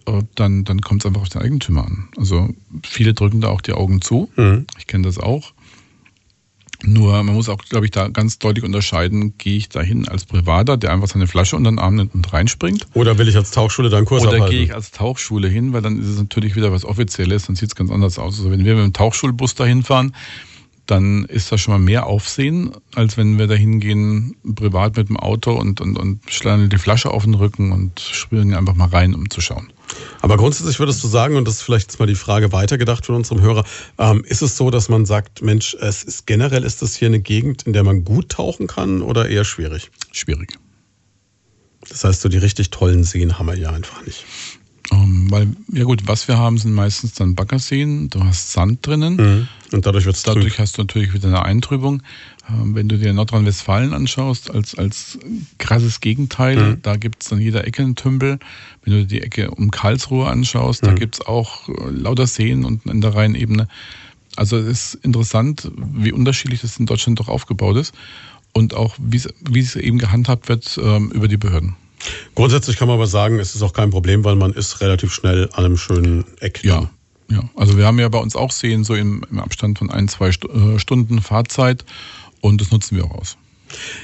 äh, dann, dann kommt es einfach auf den Eigentümer an. Also viele drücken da auch die Augen zu. Mhm. Ich kenne das auch. Nur man muss auch, glaube ich, da ganz deutlich unterscheiden, gehe ich da hin als Privater, der einfach seine Flasche unter den Arm nimmt und reinspringt. Oder will ich als Tauchschule dann Kurs Oder gehe ich als Tauchschule hin, weil dann ist es natürlich wieder was Offizielles, dann sieht es ganz anders aus. Also wenn wir mit dem Tauchschulbus dahin fahren, dann ist das schon mal mehr Aufsehen, als wenn wir da hingehen, privat mit dem Auto und, und, und schlagen die Flasche auf den Rücken und springen einfach mal rein, um zu schauen. Aber grundsätzlich würdest du sagen, und das ist vielleicht jetzt mal die Frage weitergedacht von unserem Hörer, ähm, ist es so, dass man sagt, Mensch, es ist generell ist das hier eine Gegend, in der man gut tauchen kann oder eher schwierig? Schwierig. Das heißt, so die richtig tollen Seen haben wir ja einfach nicht. Um, ähm, weil, ja gut, was wir haben, sind meistens dann Baggerseen, du hast Sand drinnen. Mhm. Und dadurch wird es Dadurch hast du natürlich wieder eine Eintrübung. Ähm, wenn du dir Nordrhein-Westfalen anschaust, als, als krasses Gegenteil, mhm. da gibt es an jeder Ecke einen Tümpel. Wenn du die Ecke um Karlsruhe anschaust, mhm. da gibt es auch äh, lauter Seen unten in der Rheinebene. Also es ist interessant, wie unterschiedlich das in Deutschland doch aufgebaut ist und auch wie es eben gehandhabt wird ähm, über die Behörden. Grundsätzlich kann man aber sagen, es ist auch kein Problem, weil man ist relativ schnell an einem schönen Eck. Ja, ja. Also wir haben ja bei uns auch Seen so im, im Abstand von ein, zwei äh, Stunden Fahrzeit und das nutzen wir auch aus.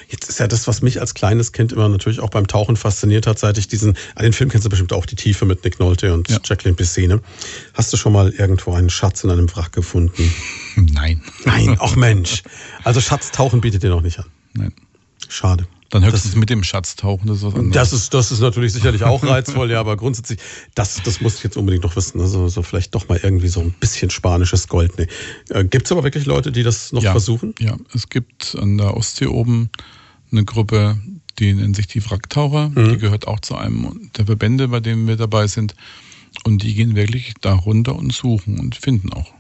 Jetzt ist ja das, was mich als kleines Kind immer natürlich auch beim Tauchen fasziniert hat, seit ich diesen, an den Film kennst du bestimmt auch, Die Tiefe mit Nick Nolte und ja. Jacqueline Piscine. Hast du schon mal irgendwo einen Schatz in einem Wrack gefunden? Nein. Nein, ach Mensch. Also Schatztauchen bietet dir noch nicht an. Nein. Schade. Dann höchstens das, mit dem Schatz tauchen, das ist was anderes. Das ist, das ist natürlich sicherlich auch reizvoll, ja, aber grundsätzlich, das, das muss ich jetzt unbedingt noch wissen. Also so vielleicht doch mal irgendwie so ein bisschen spanisches Gold. Nee. Äh, gibt es aber wirklich Leute, die das noch ja, versuchen? Ja, es gibt an der Ostsee oben eine Gruppe, die nennt sich die Wracktaucher. Mhm. Die gehört auch zu einem der Verbände, bei denen wir dabei sind. Und die gehen wirklich da runter und suchen und finden auch.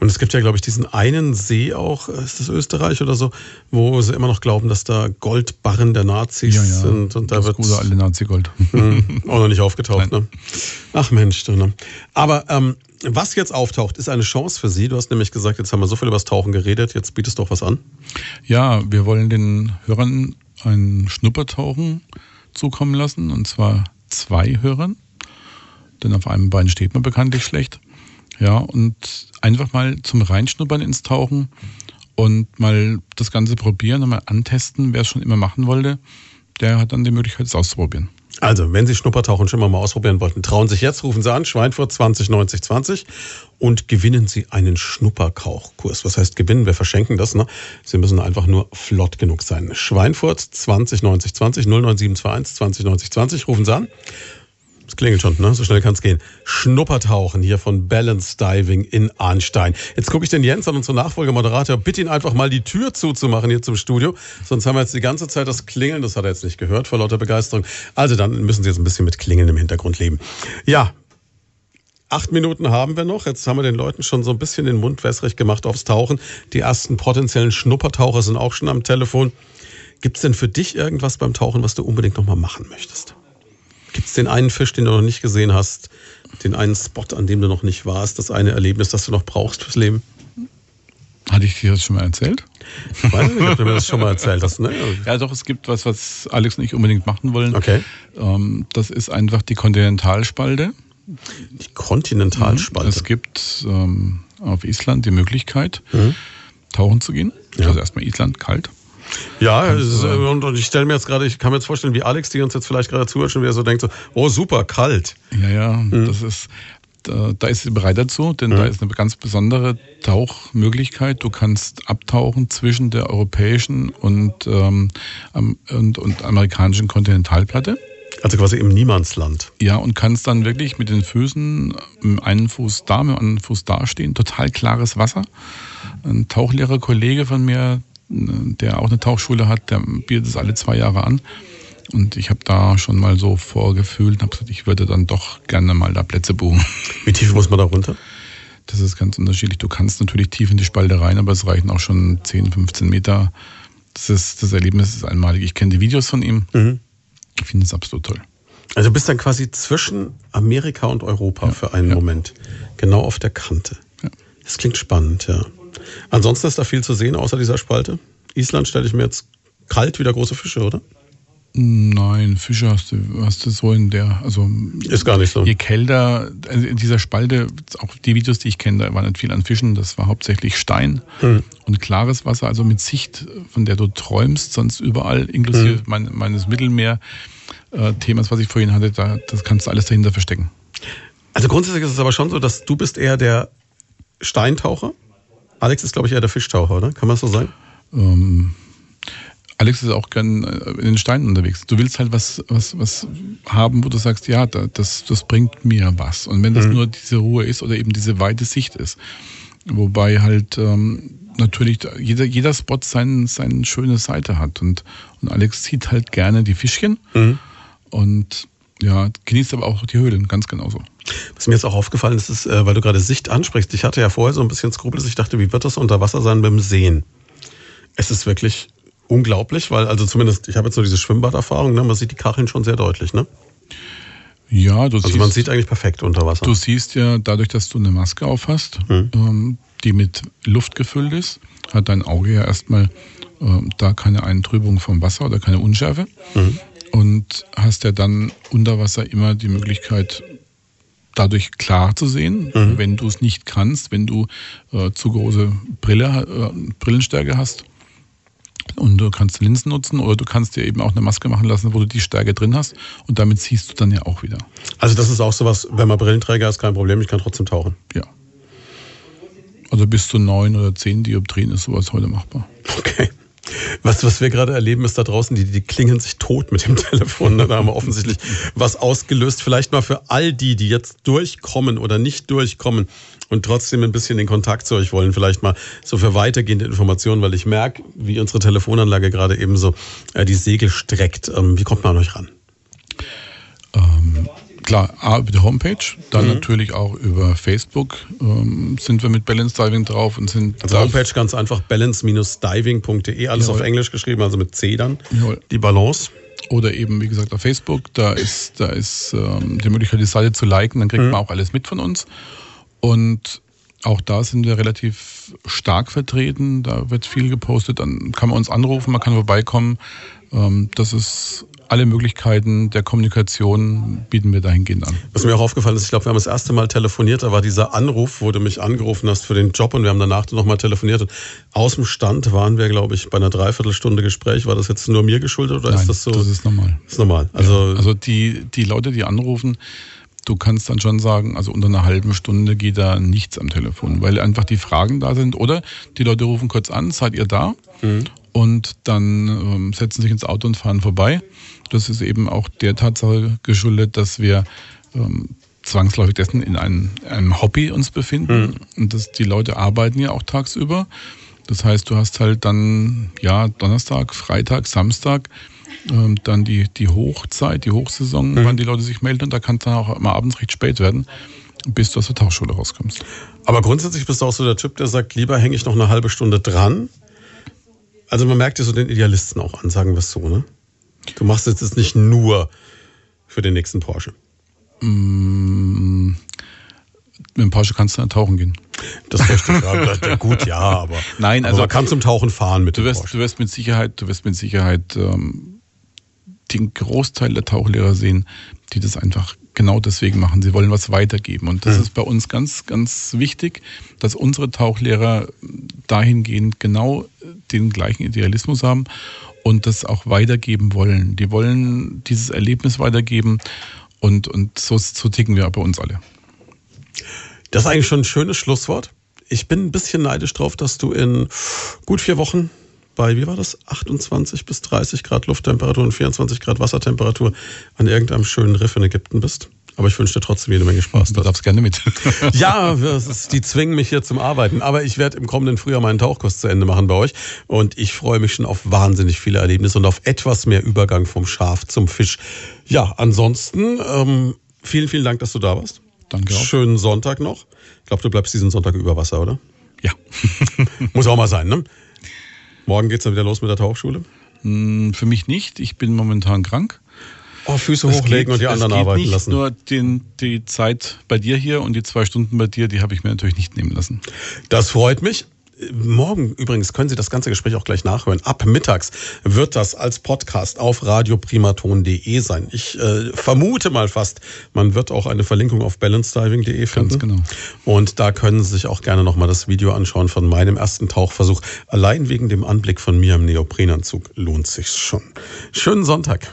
Und es gibt ja, glaube ich, diesen einen See auch, ist das Österreich oder so, wo sie immer noch glauben, dass da Goldbarren der Nazis ja, ja. sind. Und da das wird gute alte Nazi-Gold. Hm, auch noch nicht aufgetaucht, ne? Ach Mensch, du, ne? Aber ähm, was jetzt auftaucht, ist eine Chance für Sie. Du hast nämlich gesagt, jetzt haben wir so viel über das Tauchen geredet, jetzt bietest du auch was an. Ja, wir wollen den Hörern ein Schnuppertauchen zukommen lassen, und zwar zwei Hörern. Denn auf einem Bein steht man bekanntlich schlecht. Ja, und einfach mal zum Reinschnuppern ins Tauchen und mal das Ganze probieren und mal antesten, wer es schon immer machen wollte, der hat dann die Möglichkeit, es auszuprobieren. Also, wenn Sie Schnuppertauchen schon mal ausprobieren wollten, trauen sich jetzt, rufen Sie an, Schweinfurt 20 90 20 und gewinnen Sie einen Schnuppertauchkurs. Was heißt gewinnen? Wir verschenken das, ne? Sie müssen einfach nur flott genug sein. Schweinfurt 20 90 20 09721 20 90 20, rufen Sie an. Es klingelt schon, ne? So schnell kann es gehen. Schnuppertauchen hier von Balance Diving in Arnstein. Jetzt gucke ich den Jens an, unseren Nachfolgemoderator. Bitte ihn einfach mal die Tür zuzumachen hier zum Studio. Sonst haben wir jetzt die ganze Zeit das Klingeln. Das hat er jetzt nicht gehört vor lauter Begeisterung. Also dann müssen Sie jetzt ein bisschen mit Klingeln im Hintergrund leben. Ja, Acht Minuten haben wir noch. Jetzt haben wir den Leuten schon so ein bisschen den Mund wässrig gemacht aufs Tauchen. Die ersten potenziellen Schnuppertaucher sind auch schon am Telefon. Gibt es denn für dich irgendwas beim Tauchen, was du unbedingt nochmal machen möchtest? Gibt es den einen Fisch, den du noch nicht gesehen hast, den einen Spot, an dem du noch nicht warst, das eine Erlebnis, das du noch brauchst fürs Leben? Hatte ich dir das schon mal erzählt? Ich weiß nicht, ob du mir das schon mal erzählt hast. Ne? Ja, doch, es gibt was, was Alex und ich unbedingt machen wollen. Okay. Ähm, das ist einfach die Kontinentalspalte. Die Kontinentalspalte? Es gibt ähm, auf Island die Möglichkeit, mhm. tauchen zu gehen. Ja. Also erstmal Island, kalt. Ja, ist, und, und, ich stelle mir jetzt gerade, ich kann mir jetzt vorstellen, wie Alex, die uns jetzt vielleicht gerade zuhört, schon wieder so denkt, so, oh super, kalt. Ja, ja, mhm. das ist, da, da ist sie bereit dazu, denn mhm. da ist eine ganz besondere Tauchmöglichkeit. Du kannst abtauchen zwischen der europäischen und, ähm, und, und amerikanischen Kontinentalplatte. Also quasi im Niemandsland. Ja, und kannst dann wirklich mit den Füßen, mit einen Fuß da, mit einem Fuß da stehen. Total klares Wasser. Ein Tauchlehrer Kollege von mir, der auch eine Tauchschule hat, der bietet es alle zwei Jahre an. Und ich habe da schon mal so vorgefühlt und habe gesagt, ich würde dann doch gerne mal da Plätze buchen. Wie tief muss man da runter? Das ist ganz unterschiedlich. Du kannst natürlich tief in die Spalte rein, aber es reichen auch schon 10, 15 Meter. Das, ist, das Erlebnis ist einmalig. Ich kenne die Videos von ihm. Mhm. Ich finde es absolut toll. Also du bist dann quasi zwischen Amerika und Europa ja, für einen ja. Moment. Genau auf der Kante. Ja. Das klingt spannend, ja. Ansonsten ist da viel zu sehen, außer dieser Spalte. Island stelle ich mir jetzt kalt wieder große Fische, oder? Nein, Fische hast du, hast du so in der, also ist gar nicht so. Je kälter, also in dieser Spalte, auch die Videos, die ich kenne, da war nicht viel an Fischen, das war hauptsächlich Stein mhm. und klares Wasser, also mit Sicht, von der du träumst, sonst überall, inklusive mhm. mein, meines Mittelmeer-Themas, äh, was ich vorhin hatte, da, das kannst du alles dahinter verstecken. Also grundsätzlich ist es aber schon so, dass du bist eher der Steintaucher Alex ist, glaube ich, eher der Fischtaucher, oder? Kann man das so sagen? Ähm, Alex ist auch gern äh, in den Steinen unterwegs. Du willst halt was, was, was haben, wo du sagst, ja, das, das bringt mir was. Und wenn das mhm. nur diese Ruhe ist oder eben diese weite Sicht ist. Wobei halt ähm, natürlich jeder, jeder Spot seine sein, sein schöne Seite hat. Und, und Alex sieht halt gerne die Fischchen. Mhm. Und ja, genießt aber auch die Höhlen, ganz genauso. Was mir jetzt auch aufgefallen ist, ist, äh, weil du gerade Sicht ansprichst. Ich hatte ja vorher so ein bisschen Skrupel, ich dachte, wie wird das unter Wasser sein beim Sehen? Es ist wirklich unglaublich, weil, also zumindest, ich habe jetzt nur diese Schwimmbaderfahrung, ne? man sieht die Kacheln schon sehr deutlich, ne? Ja, du also siehst, man sieht eigentlich perfekt unter Wasser. Du siehst ja, dadurch, dass du eine Maske auf hast, hm. ähm, die mit Luft gefüllt ist, hat dein Auge ja erstmal äh, da keine Eintrübung vom Wasser oder keine Unschärfe. Mhm. Und hast ja dann unter Wasser immer die Möglichkeit, dadurch klar zu sehen, mhm. wenn du es nicht kannst, wenn du äh, zu große Brille, äh, Brillenstärke hast. Und du kannst Linsen nutzen oder du kannst dir eben auch eine Maske machen lassen, wo du die Stärke drin hast. Und damit siehst du dann ja auch wieder. Also das ist auch sowas, wenn man Brillenträger ist, kein Problem, ich kann trotzdem tauchen. Ja. Also bis zu neun oder zehn Dioptrien ist sowas heute machbar. Okay. Was, was wir gerade erleben, ist da draußen, die, die klingen sich tot mit dem Telefon. Da haben wir offensichtlich was ausgelöst. Vielleicht mal für all die, die jetzt durchkommen oder nicht durchkommen und trotzdem ein bisschen den Kontakt zu euch wollen. Vielleicht mal so für weitergehende Informationen, weil ich merke, wie unsere Telefonanlage gerade eben so äh, die Segel streckt. Ähm, wie kommt man an euch ran? Ähm, klar, A, über die Homepage, dann mhm. natürlich auch über Facebook ähm, sind wir mit Balance Diving drauf und sind. Also Homepage ganz einfach balance-diving.de, alles Jawohl. auf Englisch geschrieben, also mit C dann. Jawohl. Die Balance. Oder eben, wie gesagt, auf Facebook, da ist, da ist ähm, die Möglichkeit, die Seite zu liken, dann kriegt mhm. man auch alles mit von uns. Und auch da sind wir relativ stark vertreten. Da wird viel gepostet. Dann kann man uns anrufen, man kann vorbeikommen. Ähm, das ist alle Möglichkeiten der Kommunikation bieten wir dahingehend an. Was mir auch aufgefallen ist, ich glaube, wir haben das erste Mal telefoniert, da war dieser Anruf, wo du mich angerufen hast für den Job und wir haben danach nochmal telefoniert. Und aus dem Stand waren wir, glaube ich, bei einer Dreiviertelstunde Gespräch. War das jetzt nur mir geschuldet oder Nein, ist das so? Das ist normal. Ist normal. Also, ja, also die, die Leute, die anrufen, du kannst dann schon sagen, also unter einer halben Stunde geht da nichts am Telefon, weil einfach die Fragen da sind. Oder die Leute rufen kurz an, seid ihr da? Mhm. Und dann ähm, setzen sich ins Auto und fahren vorbei. Das ist eben auch der Tatsache geschuldet, dass wir ähm, zwangsläufig dessen in einem, einem Hobby uns befinden. Mhm. Und das, die Leute arbeiten ja auch tagsüber. Das heißt, du hast halt dann, ja, Donnerstag, Freitag, Samstag, ähm, dann die, die Hochzeit, die Hochsaison, mhm. wann die Leute sich melden. Und da kann es dann auch immer abends recht spät werden, bis du aus der Tauchschule rauskommst. Aber grundsätzlich bist du auch so der Typ, der sagt, lieber hänge ich noch eine halbe Stunde dran. Also man merkt dir so den Idealisten auch an, sagen wir es so, ne? Du machst jetzt das nicht nur für den nächsten Porsche. Mm, mit dem Porsche kannst du dann tauchen gehen. Das möchte ich sagen. Gut, ja, aber, Nein, also, aber man kann zum Tauchen fahren mit du wirst, Porsche. Du wirst mit Sicherheit, du wirst mit Sicherheit ähm, den Großteil der Tauchlehrer sehen, die das einfach genau deswegen machen. Sie wollen was weitergeben. Und das mhm. ist bei uns ganz, ganz wichtig, dass unsere Tauchlehrer dahingehend genau den gleichen Idealismus haben und das auch weitergeben wollen. Die wollen dieses Erlebnis weitergeben und, und so, so ticken wir bei uns alle. Das ist eigentlich schon ein schönes Schlusswort. Ich bin ein bisschen neidisch drauf, dass du in gut vier Wochen bei, wie war das, 28 bis 30 Grad Lufttemperatur und 24 Grad Wassertemperatur an irgendeinem schönen Riff in Ägypten bist. Aber ich wünsche dir trotzdem jede Menge Spaß. Du darfst gerne mit. ja, ist, die zwingen mich hier zum Arbeiten. Aber ich werde im kommenden Frühjahr meinen Tauchkurs zu Ende machen bei euch. Und ich freue mich schon auf wahnsinnig viele Erlebnisse und auf etwas mehr Übergang vom Schaf zum Fisch. Ja, ansonsten ähm, vielen, vielen Dank, dass du da warst. Danke auch. Schönen Sonntag noch. Ich glaube, du bleibst diesen Sonntag über Wasser, oder? Ja. Muss auch mal sein, ne? Morgen geht's dann wieder los mit der Tauchschule? Hm, für mich nicht. Ich bin momentan krank. Oh, Füße es hochlegen geht, und die anderen arbeiten nicht lassen. Nur den, die Zeit bei dir hier und die zwei Stunden bei dir, die habe ich mir natürlich nicht nehmen lassen. Das freut mich. Morgen übrigens können Sie das ganze Gespräch auch gleich nachhören. Ab mittags wird das als Podcast auf radioprimaton.de sein. Ich äh, vermute mal fast, man wird auch eine Verlinkung auf balancediving.de finden. Ganz genau. Und da können Sie sich auch gerne nochmal das Video anschauen von meinem ersten Tauchversuch. Allein wegen dem Anblick von mir im Neoprenanzug lohnt sich's schon. Schönen Sonntag.